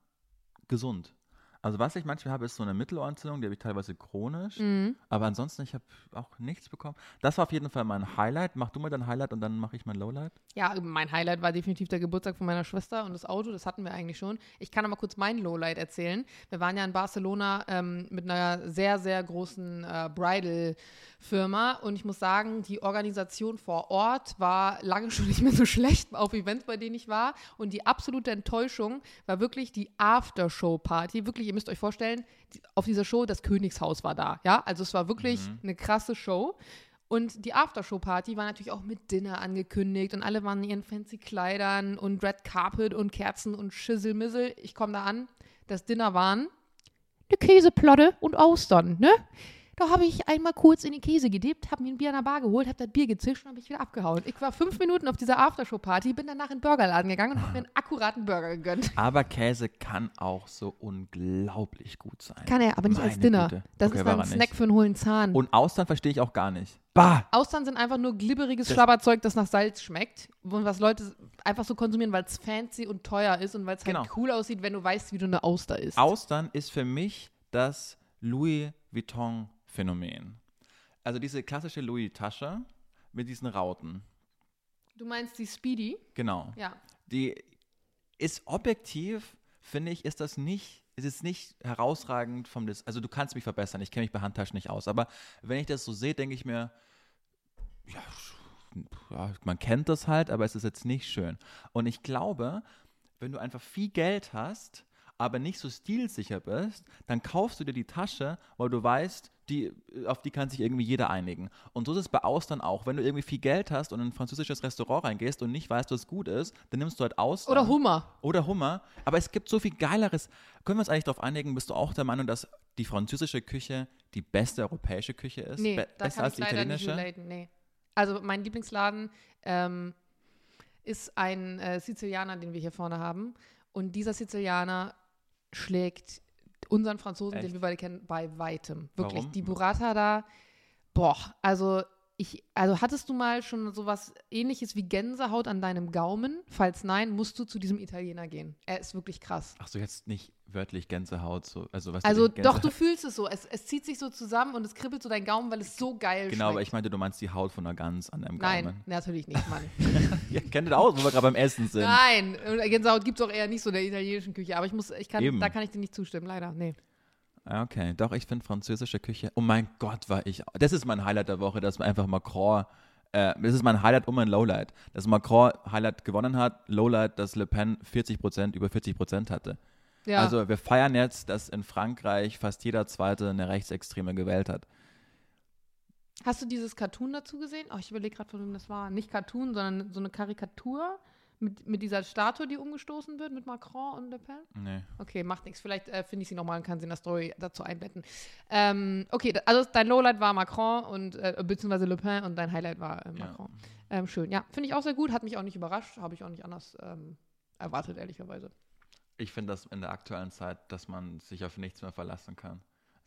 gesund. Also was ich manchmal habe, ist so eine Mittelohrentzündung, die habe ich teilweise chronisch. Mhm. Aber ansonsten, ich habe auch nichts bekommen. Das war auf jeden Fall mein Highlight. Mach du mal dein Highlight und dann mache ich mein Lowlight. Ja, mein Highlight war definitiv der Geburtstag von meiner Schwester und das Auto, das hatten wir eigentlich schon. Ich kann aber kurz mein Lowlight erzählen. Wir waren ja in Barcelona ähm, mit einer sehr, sehr großen äh, Bridal-Firma und ich muss sagen, die Organisation vor Ort war lange <laughs> schon nicht mehr so schlecht auf Events, bei denen ich war. Und die absolute Enttäuschung war wirklich die Aftershow-Party. Wirklich, ihr müsst euch vorstellen, auf dieser Show, das Königshaus war da. Ja, also es war wirklich eine krasse Show. Und die Aftershow-Party war natürlich auch mit Dinner angekündigt und alle waren in ihren fancy Kleidern und Red Carpet und Kerzen und Schisselmissel. Ich komme da an. Das Dinner waren eine Käseplatte und Austern, ne? Da habe ich einmal kurz in den Käse gedippt, habe mir ein Bier an der Bar geholt, habe das Bier gezischt und habe ich wieder abgehauen. Ich war fünf Minuten auf dieser Aftershow-Party, bin danach in den Burgerladen gegangen und habe mir einen akkuraten Burger gegönnt. Aber Käse kann auch so unglaublich gut sein. Kann er, aber nicht als Meine Dinner. Güte. Das Okay, ist dann ein nicht. Snack für einen hohlen Zahn. Und Austern verstehe ich auch gar nicht. Bah! Austern sind einfach nur glibberiges Das- Schlabberzeug, das nach Salz schmeckt. Und was Leute einfach so konsumieren, weil es fancy und teuer ist und weil es Genau. halt cool aussieht, wenn du weißt, wie du eine Auster isst. Austern ist für mich das Louis Vuitton-Phänomen. Also diese klassische Louis-Tasche mit diesen Rauten. du meinst die Speedy? Genau. Ja. die ist objektiv, finde ich, ist das nicht, ist es nicht herausragend vom Des Also du kannst mich verbessern, ich kenne mich bei Handtaschen nicht aus, aber wenn ich das so sehe, denke ich mir, ja, ja, man kennt das halt, aber es ist jetzt nicht schön. Und ich glaube, wenn du einfach viel Geld hast, aber nicht so stilsicher bist, dann kaufst du dir die Tasche, weil du weißt, die, auf die kann sich irgendwie jeder einigen. Und so ist es bei Austern auch. Wenn du irgendwie viel Geld hast und in ein französisches Restaurant reingehst und nicht weißt, was gut ist, dann nimmst du halt Austern. Oder Hummer. Oder Hummer. Aber es gibt so viel Geileres. Können wir uns eigentlich darauf einigen, bist du auch der Meinung, dass die französische Küche die beste europäische Küche ist? Nee, Be da besser kann als ich die leider nicht italienische? relaten. Nee. Also mein Lieblingsladen ähm, ist ein äh, Sizilianer, den wir hier vorne haben. Und dieser Sizilianer schlägt unseren Franzosen, den Echt? wir beide kennen, bei weitem. Wirklich. Warum? Die Burrata da, boah, also ich, also hattest du mal schon sowas ähnliches wie Gänsehaut an deinem Gaumen? Falls nein, musst du zu diesem Italiener gehen. Er ist wirklich krass. Ach so, jetzt nicht wörtlich Gänsehaut. So, also was Also die doch, du fühlst es so. Es, es zieht sich so zusammen und es kribbelt so deinen Gaumen, weil es so geil Genau, aber schmeckt. ich meinte, du meinst die Haut von einer Gans an deinem Nein, Gaumen. natürlich nicht, Mann. <laughs> Ja, kennt ihr aus, wo wir gerade beim Essen sind. Nein, Gänsehaut gibt es auch eher nicht so in der italienischen Küche. Aber ich muss, ich kann, Eben. da kann ich dir nicht zustimmen, leider. Nee. Okay, doch, ich finde französische Küche. Oh mein Gott, war ich. Das ist mein Highlight der Woche, dass einfach Macron. Äh, das ist mein Highlight und mein Lowlight. Dass Macron Highlight gewonnen hat, Lowlight, dass Le Pen 40 Prozent, über 40 Prozent hatte. Ja. Also wir feiern jetzt, dass in Frankreich fast jeder Zweite eine Rechtsextreme gewählt hat. Hast du dieses Cartoon dazu gesehen? Oh, ich überlege gerade, von wem das war. Nicht Cartoon, sondern so eine Karikatur mit, mit dieser Statue, die umgestoßen wird, mit Macron und Le Pen. Nee. Okay, macht nichts. Vielleicht äh, finde ich sie nochmal und kann sie in der Story dazu einbetten. Ähm, okay, also dein Lowlight war Macron und äh, beziehungsweise Le Pen und dein Highlight war äh, Ja. Macron. Ähm, schön, ja. Finde ich auch sehr gut, hat mich auch nicht überrascht, habe ich auch nicht anders ähm, erwartet, ehrlicherweise. Ich finde das in der aktuellen Zeit, dass man sich auf nichts mehr verlassen kann.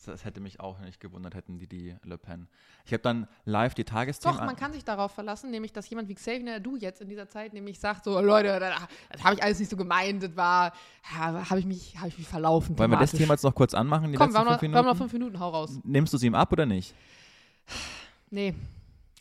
Das hätte mich auch nicht gewundert, hätten die die Le Pen. Ich habe dann live die Tagesthemen. Doch, man kann sich darauf verlassen, nämlich, dass jemand wie Xavier Du jetzt in dieser Zeit nämlich sagt, so, Leute, das, habe ich alles nicht so gemeint, das war, habe ich, mich, hab ich mich verlaufen. Wollen wir das Thema jetzt noch kurz anmachen? Die Komm, wir haben, noch, wir haben noch fünf Minuten, hau raus. Nimmst du es ihm ab oder nicht? Nee,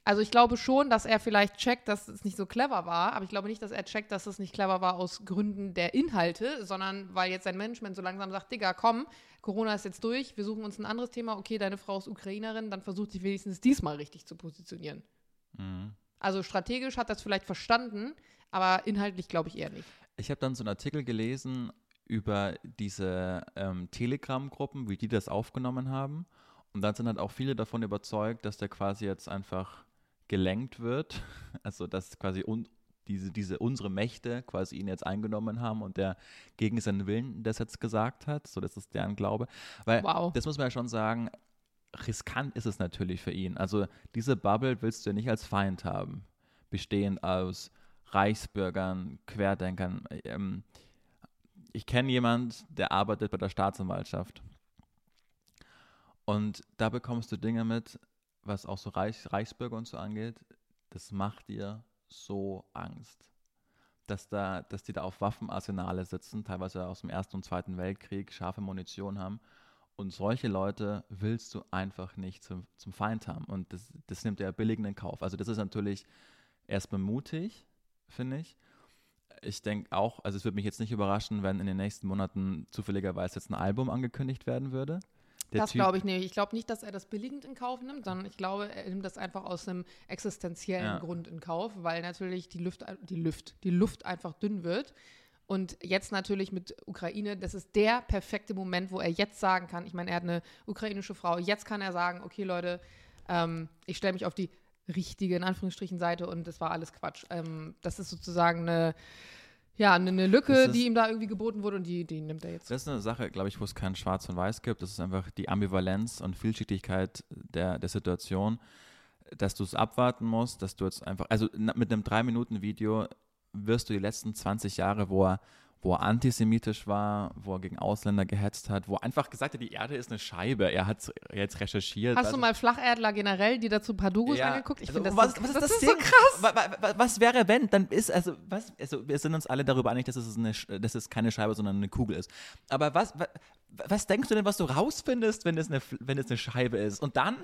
also ich glaube schon, dass er vielleicht checkt, dass es nicht so clever war, aber ich glaube nicht, dass er checkt, dass es nicht clever war aus Gründen der Inhalte, sondern weil jetzt sein Management so langsam sagt, Digga, komm, Corona ist jetzt durch, wir suchen uns ein anderes Thema, okay, deine Frau ist Ukrainerin, dann versucht sich wenigstens diesmal richtig zu positionieren. Mhm. Also strategisch hat es vielleicht verstanden, aber inhaltlich glaube ich eher nicht. Ich habe dann so einen Artikel gelesen über diese ähm, Telegram-Gruppen, wie die das aufgenommen haben. Und dann sind halt auch viele davon überzeugt, dass der quasi jetzt einfach gelenkt wird. <laughs> Also dass quasi un, diese, diese unsere Mächte quasi ihn jetzt eingenommen haben und der gegen seinen Willen das jetzt gesagt hat. So, das ist deren Glaube. Weil wow. das muss man ja schon sagen, riskant ist es natürlich für ihn. Also diese Bubble willst du ja nicht als Feind haben. Bestehend aus Reichsbürgern, Querdenkern. Ähm, ich kenne jemanden, der arbeitet bei der Staatsanwaltschaft. Und da bekommst du Dinge mit, was auch so Reich, Reichsbürger und so angeht, das macht dir so Angst. Dass, da, dass die da auf Waffenarsenale sitzen, teilweise aus dem Ersten und Zweiten Weltkrieg, scharfe Munition haben. Und solche Leute willst du einfach nicht zum, zum Feind haben. Und das, das nimmt er billigend in Kauf. Also das ist natürlich erstmal mutig, finde ich. Ich denke auch, also es würde mich jetzt nicht überraschen, wenn in den nächsten Monaten zufälligerweise jetzt ein Album angekündigt werden würde das glaube ich nicht. Ich glaube nicht, dass er das billigend in Kauf nimmt, sondern ich glaube, er nimmt das einfach aus einem existenziellen ja. Grund in Kauf, weil natürlich die Luft, die Luft, die Luft einfach dünn wird. Und jetzt natürlich mit Ukraine, das ist der perfekte Moment, wo er jetzt sagen kann, ich meine, er hat eine ukrainische Frau, jetzt kann er sagen, okay Leute, ähm, ich stelle mich auf die richtige, in Anführungsstrichen, Seite und das war alles Quatsch. Ähm, das ist sozusagen eine ja, eine Lücke, ist, die ihm da irgendwie geboten wurde und die, die nimmt er jetzt. Das ist eine Sache, glaube ich, wo es kein Schwarz und Weiß gibt. Das ist einfach die Ambivalenz und Vielschichtigkeit der, der Situation, dass du es abwarten musst, dass du jetzt einfach, also mit einem Drei-Minuten-Video wirst du die letzten 20 Jahre, wo er wo er antisemitisch war, wo er gegen Ausländer gehetzt hat, wo er einfach gesagt hat, die Erde ist eine Scheibe. Er hat jetzt recherchiert. Hast also, du mal Flacherdler generell, die dazu ein paar Dokus ja, angeguckt? Ich also, finde das, was, was, ist das, das ist so krass. Was, was, wäre, wenn? Dann ist, also, was, also, wir sind uns alle darüber einig, dass es, eine, dass es keine Scheibe, sondern eine Kugel ist. Aber was, was denkst du denn, was du rausfindest, wenn es eine, wenn es eine Scheibe ist? Und dann?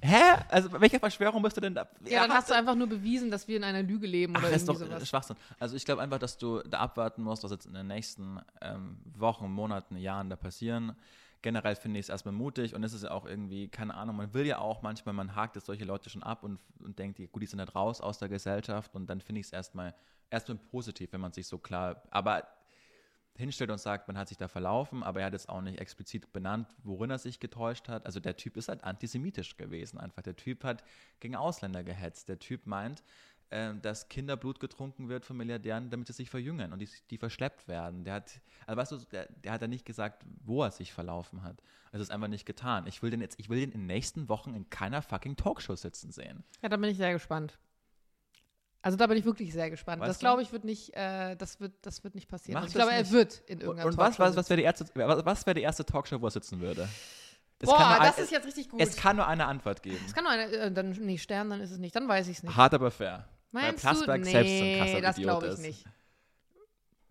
Hä? Also welche Verschwörung bist du denn da? Ja, dann hast du einfach nur bewiesen, dass wir in einer Lüge leben oder Ach, irgendwie ist doch sowas. Schwachsinn. Also ich glaube einfach, dass du da abwarten musst, was jetzt in den nächsten ähm, Wochen, Monaten, Jahren da passieren. Generell finde ich es erstmal mutig und es ist ja auch irgendwie, keine Ahnung, man will ja auch manchmal, man hakt jetzt solche Leute schon ab und, und denkt, gut, die sind halt raus aus der Gesellschaft und dann finde ich es erstmal erstmal positiv, wenn man sich so klar, aber hinstellt und sagt, man hat sich da verlaufen, aber er hat jetzt auch nicht explizit benannt, worin er sich getäuscht hat. Also der Typ ist halt antisemitisch gewesen einfach. Der Typ hat gegen Ausländer gehetzt. Der Typ meint, äh, dass Kinderblut getrunken wird von Milliardären, damit sie sich verjüngen und die, die verschleppt werden. Der hat, also weißt du, der, der hat ja nicht gesagt, wo er sich verlaufen hat. Es ist einfach nicht getan. Ich will den jetzt, ich will den in den nächsten Wochen in keiner fucking Talkshow sitzen sehen. Ja, da bin ich sehr gespannt. Also da bin ich wirklich sehr gespannt. Weißt das glaube ich wird nicht, äh, das wird, das wird nicht passieren. Ich glaube, er wird in irgendeiner Und was, was, was wäre die, erste, was wär die erste Talkshow, wo er sitzen würde? Es Boah, das ein, ist jetzt richtig gut. Es kann nur eine Antwort geben. Es kann nur eine, äh, dann, nee, Stern, dann ist es nicht. Dann weiß ich es nicht. Hart, aber fair. Meinst Weil Plasberg du? selbst so ein krasser das glaube ich nicht.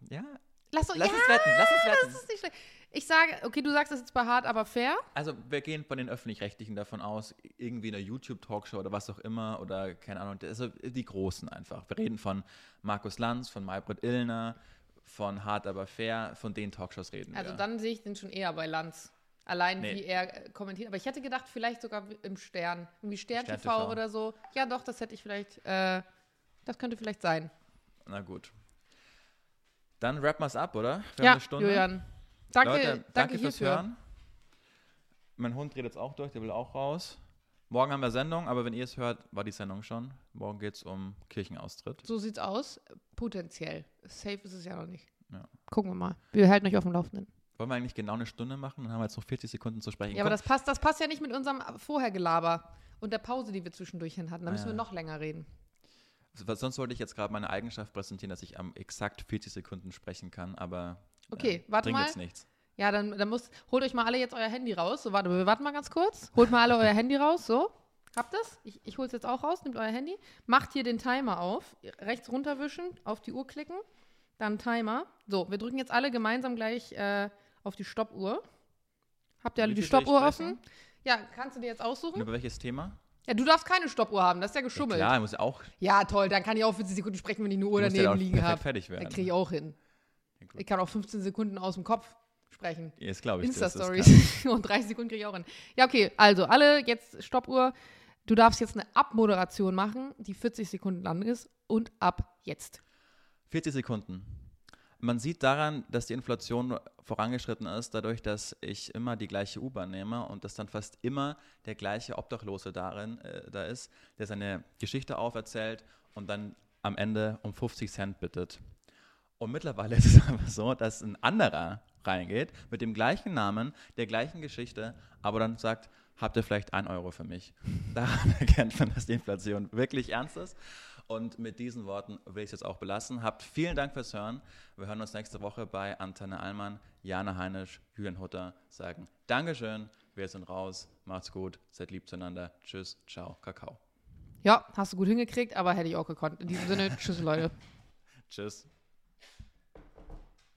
Ja. Lass, lass ja, uns wetten, lass uns wetten. Das ist nicht schlecht. Ich sage, okay, du sagst das jetzt bei hart, aber fair. Also wir gehen von den Öffentlich-Rechtlichen davon aus, irgendwie eine YouTube-Talkshow oder was auch immer oder keine Ahnung, also die Großen einfach. Wir reden von Markus Lanz, von Maybrit Illner, von Hart, aber fair, von den Talkshows reden also wir. Also dann sehe ich den schon eher bei Lanz. Allein nee. wie er äh, kommentiert. Aber ich hätte gedacht, vielleicht sogar im Stern. Irgendwie Stern, Stern TV, TV, oder so. Ja, doch, das hätte ich vielleicht, äh, das könnte vielleicht sein. Na gut. Dann rappen wir es ab, oder? Wir ja, Julian. Danke, Leute, danke, danke fürs Hören. Mein Hund dreht jetzt auch durch, der will auch raus. Morgen haben wir Sendung, aber wenn ihr es hört, war die Sendung schon. Morgen geht es um Kirchenaustritt. So sieht's aus. Potenziell. Safe ist es ja noch nicht. Ja. Gucken wir mal. Wir halten euch auf dem Laufenden. Wollen wir eigentlich genau eine Stunde machen? Dann haben wir jetzt noch 40 Sekunden zu sprechen. Ja, Komm. aber das passt, das passt ja nicht mit unserem Vorhergelaber und der Pause, die wir zwischendurch hin hatten. Da müssen ja. wir noch länger reden. Sonst wollte ich jetzt gerade meine Eigenschaft präsentieren, dass ich am exakt 40 Sekunden sprechen kann, aber Okay, warte bringt mal. jetzt nichts. Ja, dann, dann muss, holt euch mal alle jetzt euer Handy raus. So, warte, wir warten mal ganz kurz. Holt mal alle euer Handy raus, so. Habt das? Ich, ich hol's jetzt auch raus, nehmt euer Handy. Macht hier den Timer auf. Rechts runterwischen, auf die Uhr klicken. Dann Timer. So, wir drücken jetzt alle gemeinsam gleich äh, auf die Stoppuhr. Habt ihr alle Wie die Stoppuhr offen? Ja, kannst du dir jetzt aussuchen? Über welches Thema? Ja, du darfst keine Stoppuhr haben, das ist ja geschummelt. Ja, ich muss ja auch Ja, toll, dann kann ich auch 40 Sekunden sprechen, wenn ich eine Uhr ja daneben auch liegen habe. fertig Dann werden. kriege ich auch hin. Ich kann auch 15 Sekunden aus dem Kopf sprechen. Jetzt glaube ich Insta-Stories. <laughs> Und 30 Sekunden kriege ich auch hin. Ja, okay, also alle jetzt Stoppuhr. Du darfst jetzt eine Abmoderation machen, die 40 Sekunden lang ist. Und ab jetzt. 40 Sekunden. Man sieht daran, dass die Inflation vorangeschritten ist, dadurch, dass ich immer die gleiche U-Bahn nehme und dass dann fast immer der gleiche Obdachlose darin äh, da ist, der seine Geschichte auferzählt und dann am Ende um 50 Cent bittet. Und mittlerweile <laughs> ist es einfach so, dass ein anderer reingeht mit dem gleichen Namen, der gleichen Geschichte, aber dann sagt, habt ihr vielleicht ein Euro für mich? <laughs> Daran erkennt man, dass die Inflation wirklich ernst ist. Und mit diesen Worten will ich es jetzt auch belassen. Habt vielen Dank fürs Hören. Wir hören uns nächste Woche bei Antenne Allmann, Jana Heinisch, Julian Hutter sagen Dankeschön, wir sind raus, macht's gut, seid lieb zueinander. Tschüss, ciao, Kakao. Ja, hast du gut hingekriegt, aber hätte ich auch gekonnt. In diesem Sinne, tschüss, Leute. <laughs> Tschüss.